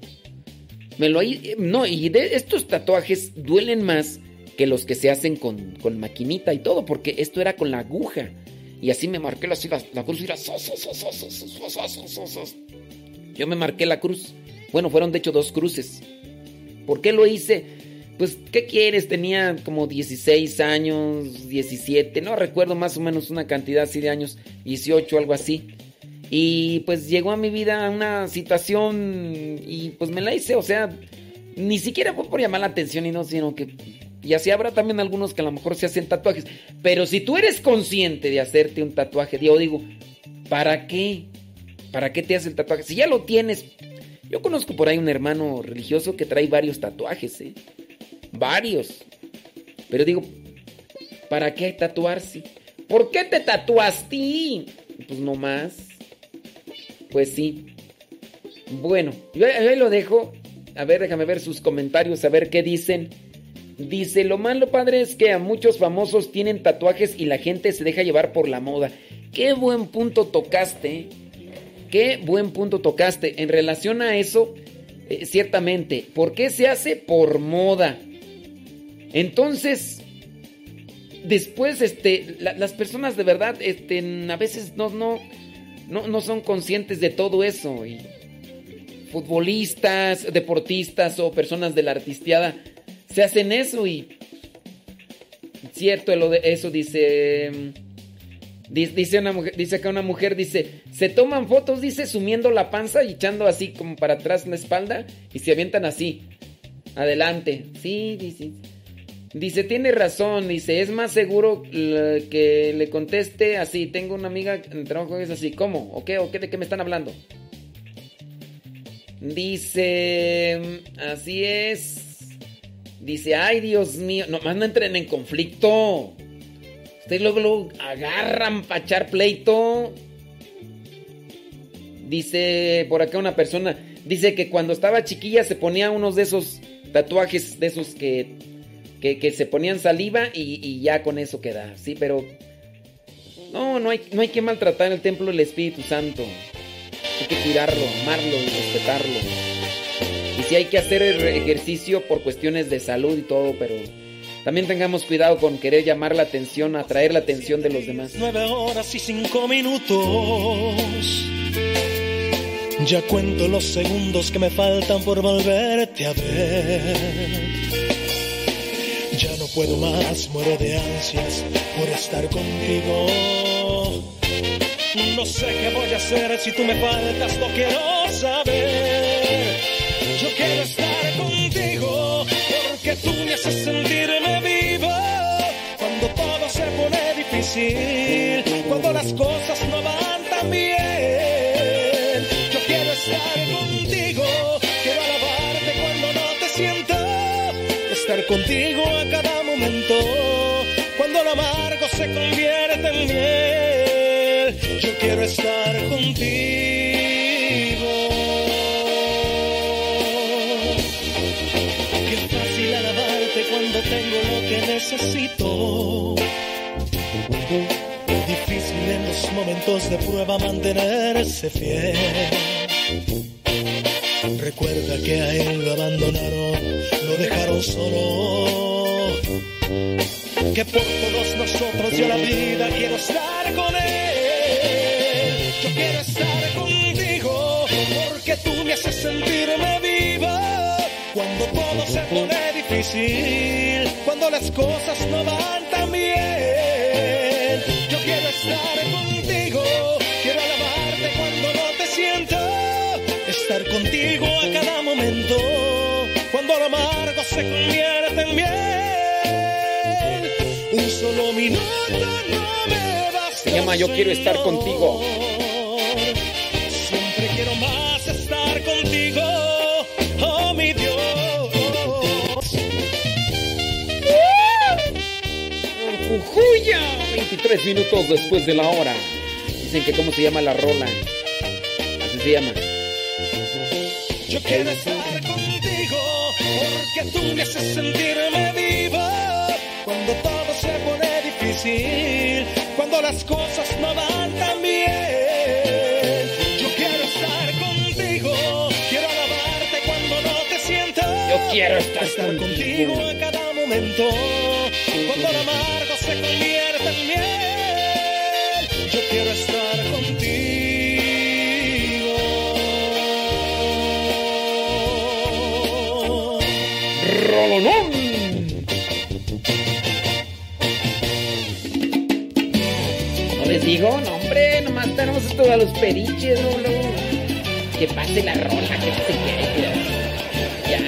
Me lo no, y de estos tatuajes duelen más que los que se hacen con, con maquinita y todo, porque esto era con la aguja. Y así me marqué la, la cruz y Yo me marqué la cruz. Bueno, fueron de hecho dos cruces. ¿Por qué lo hice? Pues, ¿qué quieres? Tenía como 16 años, 17, no recuerdo más o menos una cantidad así de años, 18, algo así. Y pues llegó a mi vida una situación y pues me la hice, o sea, ni siquiera fue por llamar la atención y no, sino que... Y así habrá también algunos que a lo mejor se hacen tatuajes. Pero si tú eres consciente de hacerte un tatuaje, yo digo, ¿para qué? ¿Para qué te haces el tatuaje? Si ya lo tienes, yo conozco por ahí un hermano religioso que trae varios tatuajes, ¿eh? Varios. Pero digo, ¿para qué tatuarse? ¿Por qué te tatuaste? Pues no más. Pues sí. Bueno, yo ahí lo dejo. A ver, déjame ver sus comentarios, a ver qué dicen. Dice, lo malo padre es que a muchos famosos tienen tatuajes y la gente se deja llevar por la moda. Qué buen punto tocaste. Qué buen punto tocaste. En relación a eso, eh, ciertamente, ¿por qué se hace por moda? Entonces, después, este, las personas de verdad, este, a veces no, no, no, no son conscientes de todo eso. Y futbolistas, deportistas o personas de la artisteada se hacen eso y cierto eso dice Dice, una dice una mujer, dice, se toman fotos, dice, sumiendo la panza y echando así como para atrás la espalda y se avientan así. Adelante. Sí, dice. Dice, tiene razón, dice, es más seguro que le conteste así. Tengo una amiga en el trabajo que es así. ¿Cómo? ¿O qué? ¿O qué? ¿De qué me están hablando? Dice, así es. Dice, ay Dios mío, nomás no entren en conflicto. Ustedes luego, lo agarran para echar pleito. Dice por acá una persona, dice que cuando estaba chiquilla se ponía unos de esos tatuajes, de esos que, que, se ponían saliva y, ya con eso queda. Sí, pero no, no hay, no hay que maltratar el templo del Espíritu Santo. Hay que cuidarlo, amarlo y respetarlo. Y si hay que hacer ejercicio por cuestiones de salud y todo, pero también tengamos cuidado con querer llamar la atención, atraer la atención de los demás. Nueve horas y cinco minutos. Ya cuento los segundos que me faltan por volverte a ver. Ya no puedo más, muero de ansias por estar contigo. No sé qué voy a hacer si tú me faltas, no quiero saber. Yo quiero estar contigo porque tú me haces sentirme vivo cuando todo se pone difícil, cuando las cosas no van tan bien. Yo quiero estar contigo, quiero alabarte cuando no te siento, estar contigo a cada momento, cuando lo amargo se convierte en miel. Yo quiero estar contigo. Necesito. Difícil en los momentos de prueba mantenerse fiel. Recuerda que a él lo abandonaron, lo dejaron solo. Que por todos nosotros yo la vida quiero estar con él. Yo quiero estar contigo porque tú me haces sentirme viva cuando todo se pone difícil, cuando las cosas no van tan bien. Yo quiero estar contigo, quiero alabarte cuando no te siento, estar contigo a cada momento, cuando lo amargo se convierte en miel. Un solo minuto no me basta. Se llama Yo quiero estar contigo. 23 minutos después de la hora. Dicen que cómo se llama la rola. Así se llama. Yo quiero estar contigo porque tú me haces sentirme viva cuando todo se pone difícil cuando las cosas no van tan bien. Yo quiero estar contigo, quiero alabarte cuando no te sientas. Yo quiero estar, estar contigo a cada momento, cuando lo amargo esto a los periches, no, luego. Que pase la rola, que se quede. Ya.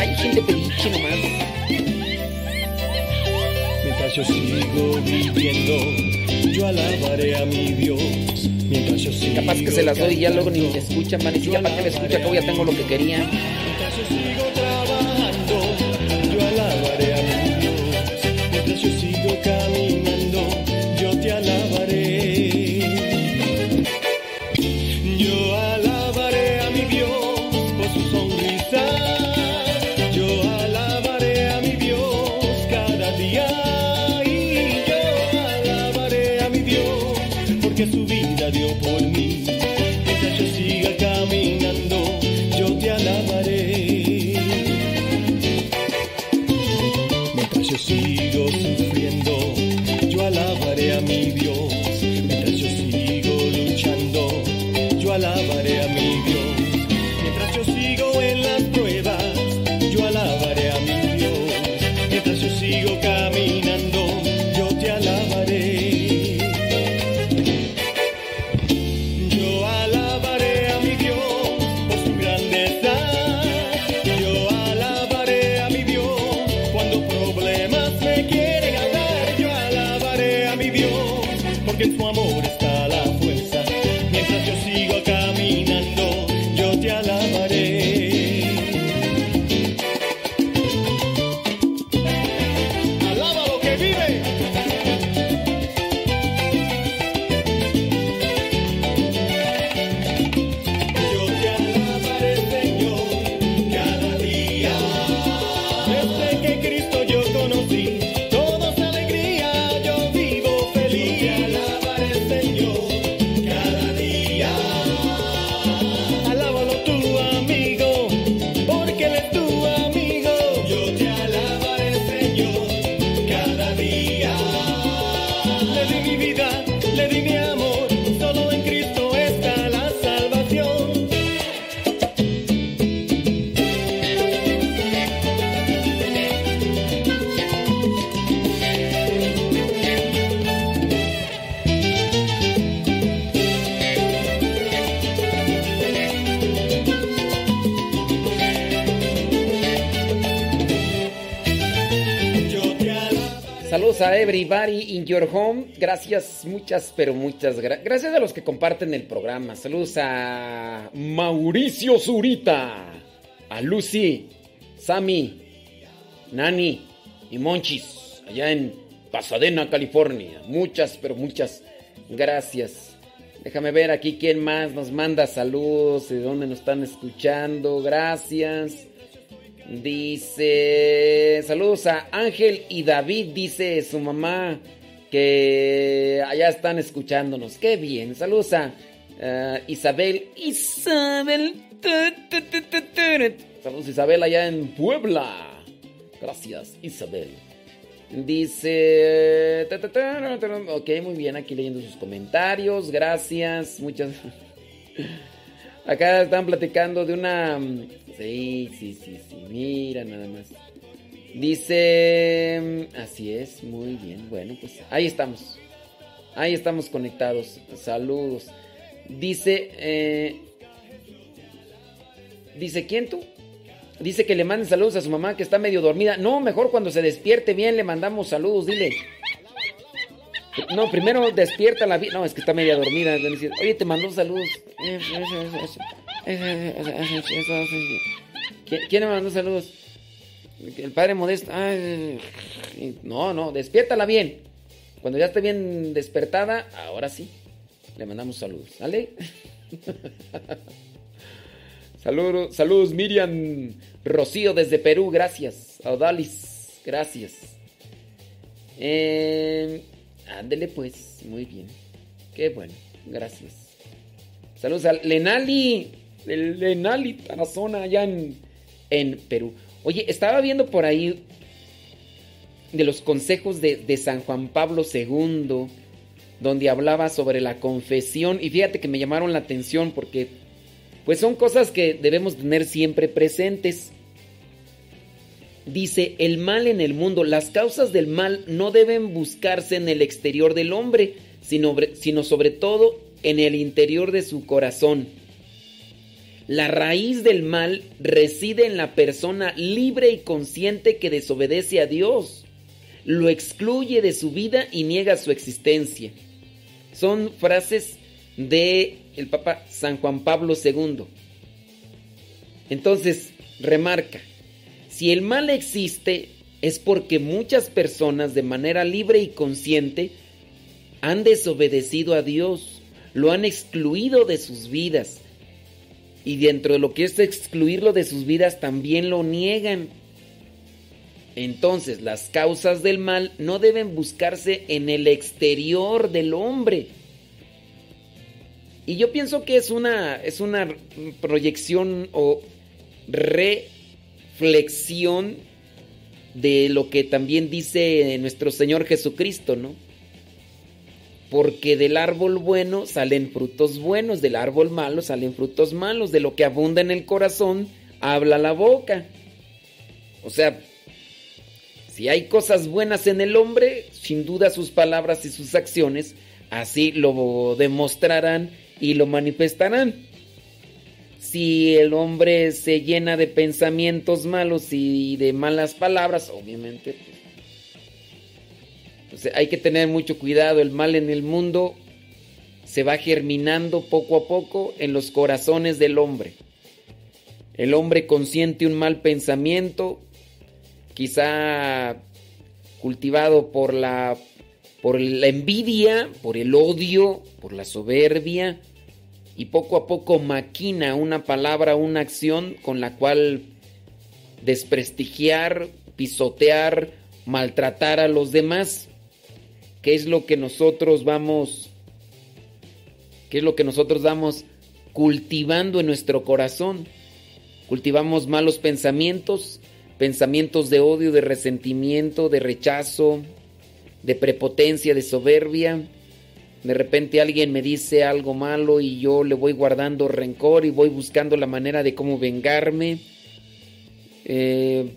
Hay gente periche nomás. Mientras yo sigo viviendo, yo alabaré a mi Dios. Mientras yo sigo Capaz que se las doy y ya luego ni me escuchan, van decir, capaz que me escucha, que ya tengo lo que quería. A everybody in your home. Gracias, muchas, pero muchas gracias. Gracias a los que comparten el programa. Saludos a Mauricio Zurita, a Lucy, Sammy, Nani y Monchis, allá en Pasadena, California. Muchas, pero muchas gracias. Déjame ver aquí quién más nos manda saludos, de dónde nos están escuchando. Gracias. Dice, saludos a Ángel y David, dice su mamá que allá están escuchándonos. Qué bien. Saludos a eh, Isabel. Isabel. Saludos Isabel allá en Puebla. Gracias, Isabel. Dice... Ok, muy bien, aquí leyendo sus comentarios. Gracias, muchas... (laughs) Acá están platicando de una... Sí, sí, sí, sí. Mira nada más. Dice... Así es, muy bien. Bueno, pues ahí estamos. Ahí estamos conectados. Saludos. Dice... eh, Dice, ¿quién tú? Dice que le manden saludos a su mamá que está medio dormida. No, mejor cuando se despierte bien le mandamos saludos, dile. No, primero despierta la vida. No, es que está media dormida. Oye, te mandó saludos. ¿Quién, me mandó saludos? El padre Modesto. Ay, no, no, despiértala bien. Cuando ya esté bien despertada, ahora sí. Le mandamos saludos. ¿Sale? (laughs) Saludos, saludos Miriam Rocío desde Perú, gracias. A Odalis. Gracias. Eh, ándele pues, muy bien. Qué bueno, gracias. Saludos a Lenali, el Lenali Tarazona allá en, en Perú. Oye, estaba viendo por ahí de los consejos de, de San Juan Pablo II, donde hablaba sobre la confesión. Y fíjate que me llamaron la atención porque pues son cosas que debemos tener siempre presentes. Dice, el mal en el mundo, las causas del mal no deben buscarse en el exterior del hombre, sino, sino sobre todo en el interior de su corazón. La raíz del mal reside en la persona libre y consciente que desobedece a Dios, lo excluye de su vida y niega su existencia. Son frases de el Papa San Juan Pablo II. Entonces, remarca, si el mal existe es porque muchas personas de manera libre y consciente han desobedecido a Dios, lo han excluido de sus vidas. Y dentro de lo que es excluirlo de sus vidas también lo niegan. Entonces las causas del mal no deben buscarse en el exterior del hombre. Y yo pienso que es una, es una proyección o reflexión de lo que también dice nuestro Señor Jesucristo, ¿no? Porque del árbol bueno salen frutos buenos, del árbol malo salen frutos malos, de lo que abunda en el corazón habla la boca. O sea, si hay cosas buenas en el hombre, sin duda sus palabras y sus acciones así lo demostrarán y lo manifestarán. Si el hombre se llena de pensamientos malos y de malas palabras, obviamente hay que tener mucho cuidado. El mal en el mundo se va germinando poco a poco en los corazones del hombre. El hombre consiente un mal pensamiento quizá cultivado por la, por la envidia, por el odio, por la soberbia, y poco a poco maquina una palabra, una acción con la cual desprestigiar, pisotear, maltratar a los demás. ¿Qué es lo que nosotros vamos, qué es lo que nosotros vamos cultivando en nuestro corazón? Cultivamos malos pensamientos, pensamientos de odio, de resentimiento, de rechazo, de prepotencia, de soberbia. De repente alguien me dice algo malo y yo le voy guardando rencor y voy buscando la manera de cómo vengarme. Eh,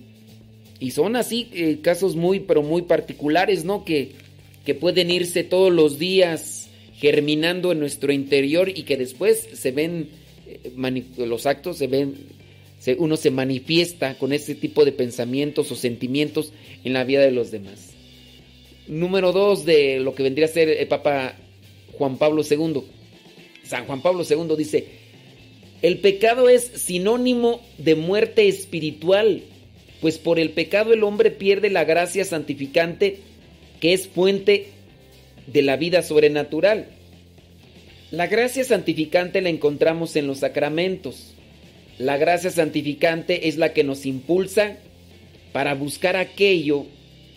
y son así eh, casos muy, pero muy particulares, ¿no? Que, que pueden irse todos los días germinando en nuestro interior y que después se ven, eh, los actos se ven uno se manifiesta con ese tipo de pensamientos o sentimientos en la vida de los demás. Número dos de lo que vendría a ser el Papa Juan Pablo II. San Juan Pablo II dice, el pecado es sinónimo de muerte espiritual, pues por el pecado el hombre pierde la gracia santificante que es fuente de la vida sobrenatural. La gracia santificante la encontramos en los sacramentos la gracia santificante es la que nos impulsa para buscar aquello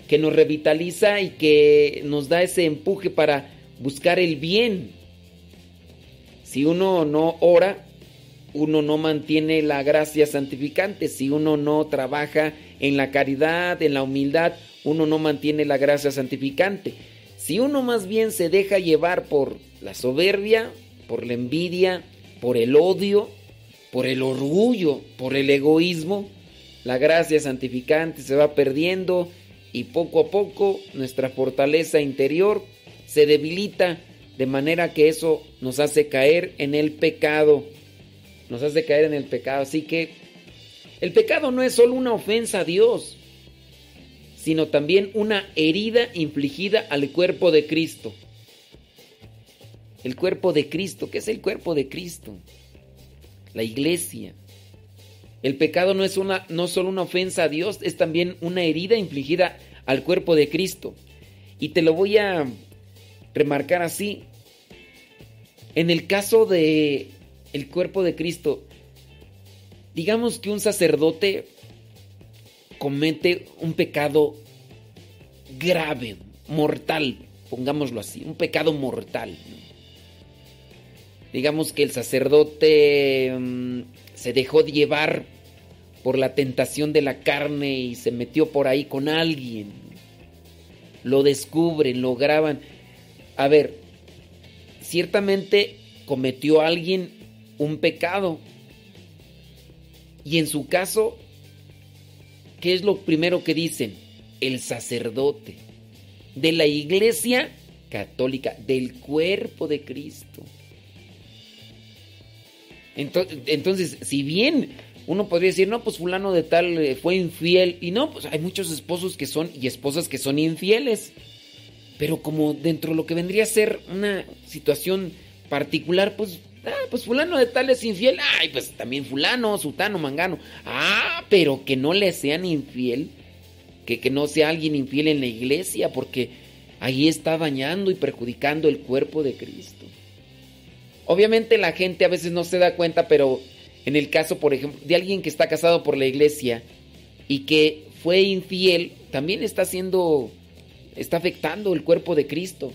que nos revitaliza y que nos da ese empuje para buscar el bien. Si uno no ora, uno no mantiene la gracia santificante. Si uno no trabaja en la caridad, en la humildad, uno no mantiene la gracia santificante. Si uno más bien se deja llevar por la soberbia, por la envidia, por el odio, por el orgullo, por el egoísmo, la gracia santificante se va perdiendo y poco a poco nuestra fortaleza interior se debilita de manera que eso nos hace caer en el pecado. Nos hace caer en el pecado. Así que el pecado no es solo una ofensa a Dios, sino también una herida infligida al cuerpo de Cristo. El cuerpo de Cristo, ¿qué es el cuerpo de Cristo? la iglesia. El pecado no es una, no solo una ofensa a Dios, es también una herida infligida al cuerpo de Cristo. Y te lo voy a remarcar así. En el caso de el cuerpo de Cristo, digamos que un sacerdote comete un pecado grave, mortal, pongámoslo así, un pecado mortal. Digamos que el sacerdote mm, se dejó llevar por la tentación de la carne y se metió por ahí con alguien. Lo descubren, lo graban. A ver, ciertamente cometió alguien un pecado. Y en su caso, ¿qué es lo primero que dicen? El sacerdote de la iglesia católica, del cuerpo de Cristo. Entonces, si bien uno podría decir, no, pues fulano de tal eh, fue infiel, y no, pues hay muchos esposos que son y esposas que son infieles. Pero como dentro de lo que vendría a ser una situación particular, pues, ah, pues fulano de tal es infiel, ay, pues también fulano, sutano, mangano. Ah, pero que no le sean infiel, que, que no sea alguien infiel en la iglesia, porque ahí está dañando y perjudicando el cuerpo de Cristo. Obviamente la gente a veces no se da cuenta, pero en el caso, por ejemplo, de alguien que está casado por la iglesia y que fue infiel, también está haciendo, está afectando el cuerpo de Cristo.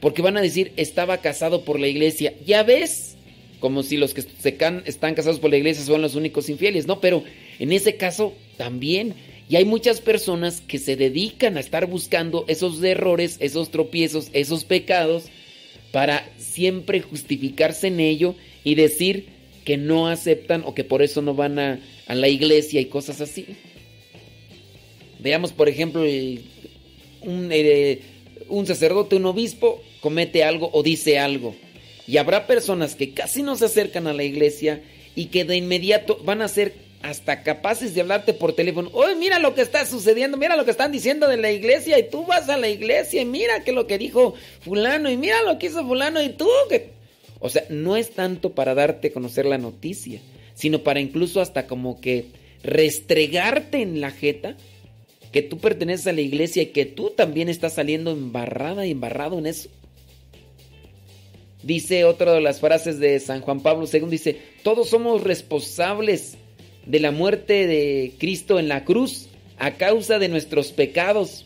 Porque van a decir, estaba casado por la iglesia. Ya ves, como si los que están casados por la iglesia son los únicos infieles. No, pero en ese caso también. Y hay muchas personas que se dedican a estar buscando esos errores, esos tropiezos, esos pecados para siempre justificarse en ello y decir que no aceptan o que por eso no van a, la iglesia y cosas así. Veamos, por ejemplo, un, eh, un sacerdote, un obispo, comete algo o dice algo. Y habrá personas que casi no se acercan a la iglesia y que de inmediato van a ser hasta capaces de hablarte por teléfono. Oye, mira lo que está sucediendo, mira lo que están diciendo de la iglesia y tú vas a la iglesia y mira que lo que dijo fulano y mira lo que hizo fulano y tú que... O sea, no es tanto para darte a conocer la noticia, sino para incluso hasta como que restregarte en la jeta que tú perteneces a la iglesia y que tú también estás saliendo embarrada y embarrado en eso. Dice otra de las frases de San Juan Pablo II, dice, todos somos responsables de la muerte de Cristo en la cruz a causa de nuestros pecados.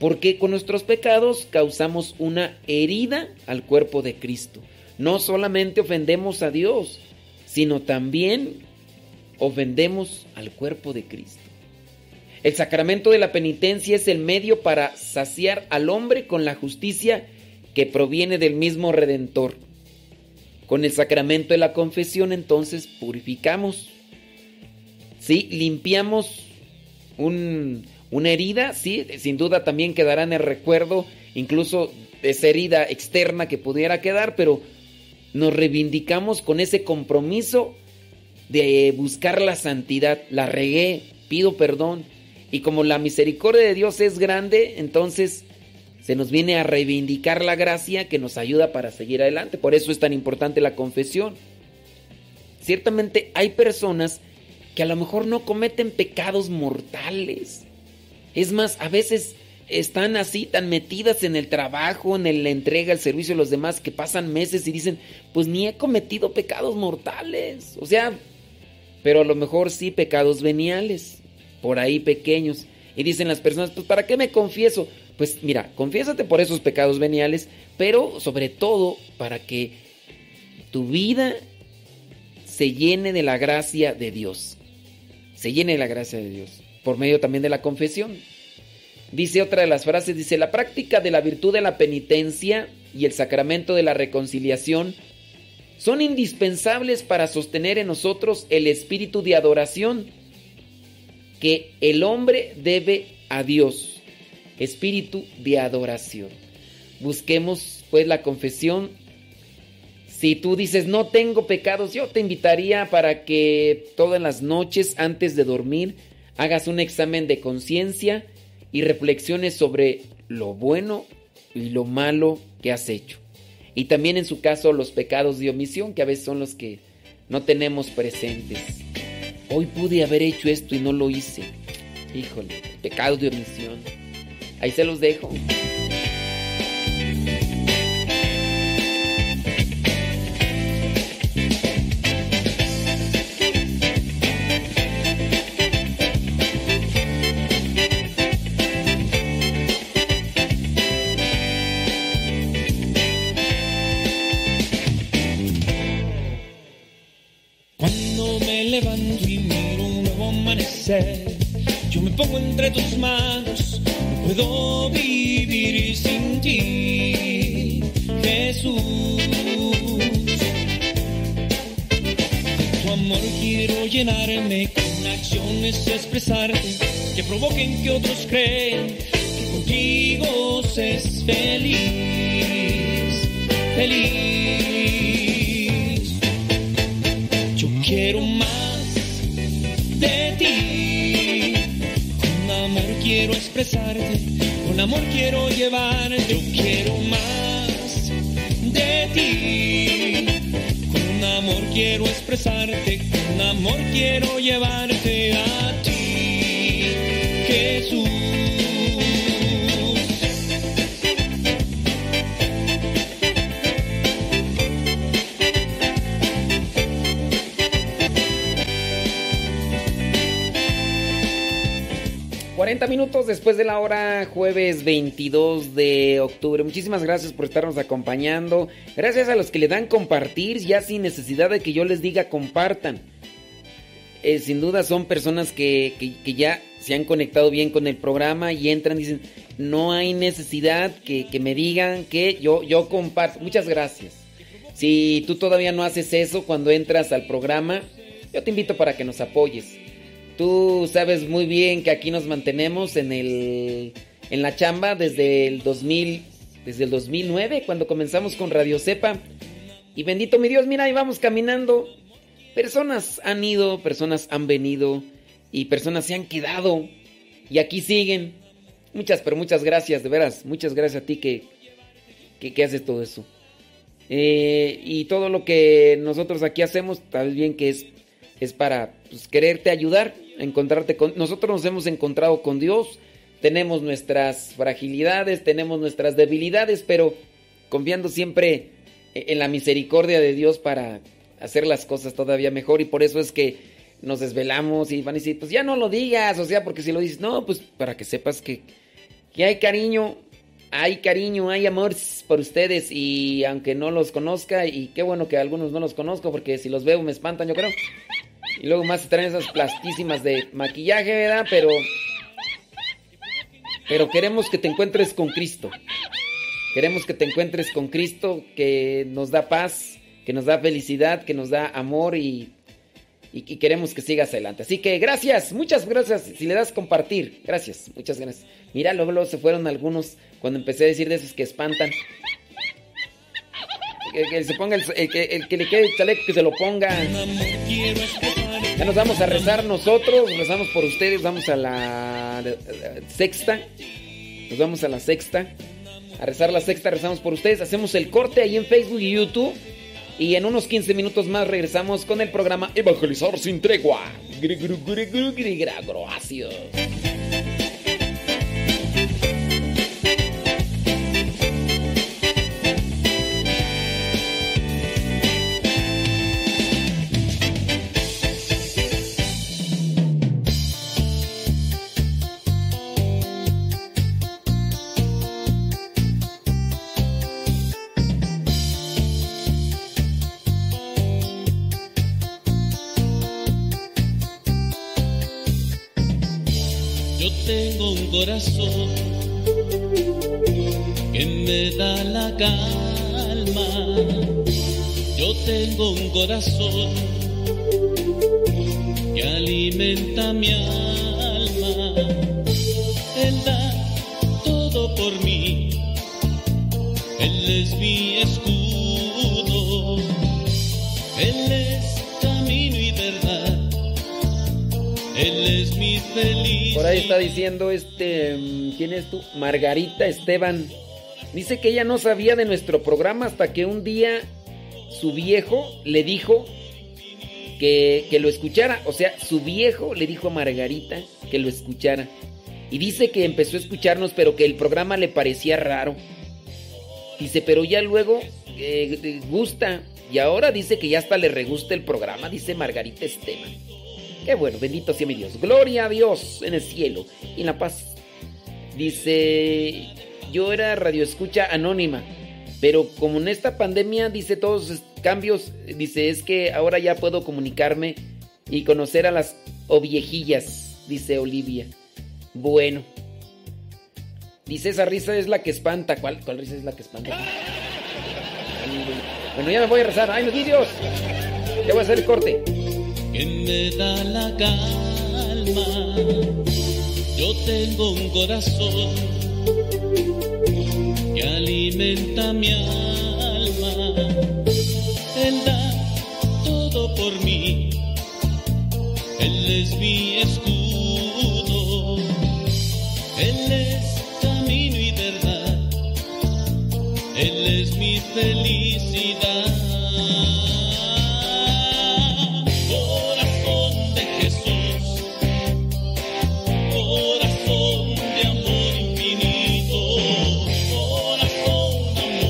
Porque con nuestros pecados causamos una herida al cuerpo de Cristo. No solamente ofendemos a Dios, sino también ofendemos al cuerpo de Cristo. El sacramento de la penitencia es el medio para saciar al hombre con la justicia que proviene del mismo Redentor. Con el sacramento de la confesión entonces purificamos ¿sí? Limpiamos una herida, sí, sin duda también quedará en el recuerdo, incluso esa herida externa que pudiera quedar, pero nos reivindicamos con ese compromiso de buscar la santidad. La regué, pido perdón. Y como la misericordia de Dios es grande, entonces se nos viene a reivindicar la gracia que nos ayuda para seguir adelante. Por eso es tan importante la confesión. Ciertamente hay personas que a lo mejor no cometen pecados mortales. Es más, a veces están así tan metidas en el trabajo, en la entrega, el servicio de los demás, que pasan meses y dicen, pues ni he cometido pecados mortales. O sea, pero a lo mejor sí pecados veniales, por ahí pequeños. Y dicen las personas, pues ¿para qué me confieso? Pues mira, confiésate por esos pecados veniales, pero sobre todo para que tu vida se llene de la gracia de Dios se llene la gracia de Dios, por medio también de la confesión. Dice otra de las frases, dice, la práctica de la virtud de la penitencia y el sacramento de la reconciliación son indispensables para sostener en nosotros el espíritu de adoración que el hombre debe a Dios. Espíritu de adoración. Busquemos pues la confesión si tú dices, no tengo pecados, yo te invitaría para que todas las noches antes de dormir hagas un examen de conciencia y reflexiones sobre lo bueno y lo malo que has hecho. Y también en su caso los pecados de omisión, que a veces son los que no tenemos presentes. Hoy pude haber hecho esto y no lo hice. Híjole, pecados de omisión. Ahí se los dejo. Provoquen que otros crean que contigo se es feliz, feliz. Yo quiero más de ti, con amor quiero expresarte, con amor quiero llevarte, yo quiero más de ti. Con amor quiero expresarte, con amor quiero llevarte minutos después de la hora, jueves 22 de octubre. Muchísimas gracias por estarnos acompañando. Gracias a los que le dan compartir, ya sin necesidad de que yo les diga compartan. Eh, sin duda son personas que, que- que ya se han conectado bien con el programa y entran y dicen, no hay necesidad que, que me digan que yo, yo comparto. Muchas gracias. Si tú todavía no haces eso cuando entras al programa, yo te invito para que nos apoyes. Tú sabes muy bien que aquí nos mantenemos en el en la chamba desde el 2000 desde el 2009 cuando comenzamos con Radio Cepa. Y bendito mi Dios, mira, ahí vamos caminando. Personas han ido, personas han venido y personas se han quedado y aquí siguen. Muchas, pero muchas gracias, de veras, muchas gracias a ti que que, que haces todo eso. Eh, y todo lo que nosotros aquí hacemos, tal bien que es, es para pues, quererte ayudar, encontrarte con... Nosotros nos hemos encontrado con Dios, tenemos nuestras fragilidades, tenemos nuestras debilidades, pero confiando siempre en la misericordia de Dios para hacer las cosas todavía mejor y por eso es que nos desvelamos y van a decir, pues ya no lo digas, o sea, porque si lo dices, no, pues para que sepas que, que hay cariño, hay cariño, hay amor por ustedes y aunque no los conozca y qué bueno que algunos no los conozco porque si los veo me espantan yo creo. Y luego más se traen esas plastísimas de maquillaje, ¿verdad? Pero pero queremos que te encuentres con Cristo. Queremos que te encuentres con Cristo que nos da paz, que nos da felicidad, que nos da amor y y, y queremos que sigas adelante. Así que gracias, muchas gracias. Si le das compartir, gracias, muchas gracias. Mira, luego, se fueron algunos cuando empecé a decir de esos que espantan. Que, se ponga el, que, el que le quede el chaleco, que se lo ponga. Ya nos vamos a rezar nosotros, rezamos por ustedes, vamos a la sexta. Nos vamos a la sexta. A rezar la sexta, rezamos por ustedes. Hacemos el corte ahí en Facebook y YouTube. Y en unos 15 minutos más regresamos con el programa Evangelizar sin tregua. Gri, tengo un corazón que me da la calma. Yo tengo un corazón que alimenta mi alma. Él da todo por mí. Él es mi escudo. Por ahí está diciendo este, mm, ¿quién es tú? Margarita Esteban. Dice que ella no sabía de nuestro programa hasta que un día su viejo le dijo que, que lo escuchara. O sea, su viejo le dijo a Margarita que lo escuchara. Y dice que empezó a escucharnos, pero que el programa le parecía raro. Dice, pero ya luego eh, eh, gusta. Y ahora dice que ya hasta le regusta el programa, dice Margarita Esteban. Qué bueno, bendito sea mi Dios. Gloria a Dios en el cielo y en la paz. Dice, yo era radioescucha anónima, pero como en esta pandemia, dice todos los cambios, dice, es que ahora ya puedo comunicarme y conocer a las oviejillas. dice Olivia. Bueno. Dice, esa risa es la que espanta. ¿Cuál, cuál risa es la que espanta? Bueno, ya me voy a rezar. ¡Ay, los vídeos! Ya voy a hacer el corte. Que me da la calma. Yo tengo un corazón que alimenta mi alma. Él da todo por mí. Él es mi escudo. Él es camino y verdad. Él es mi felicidad.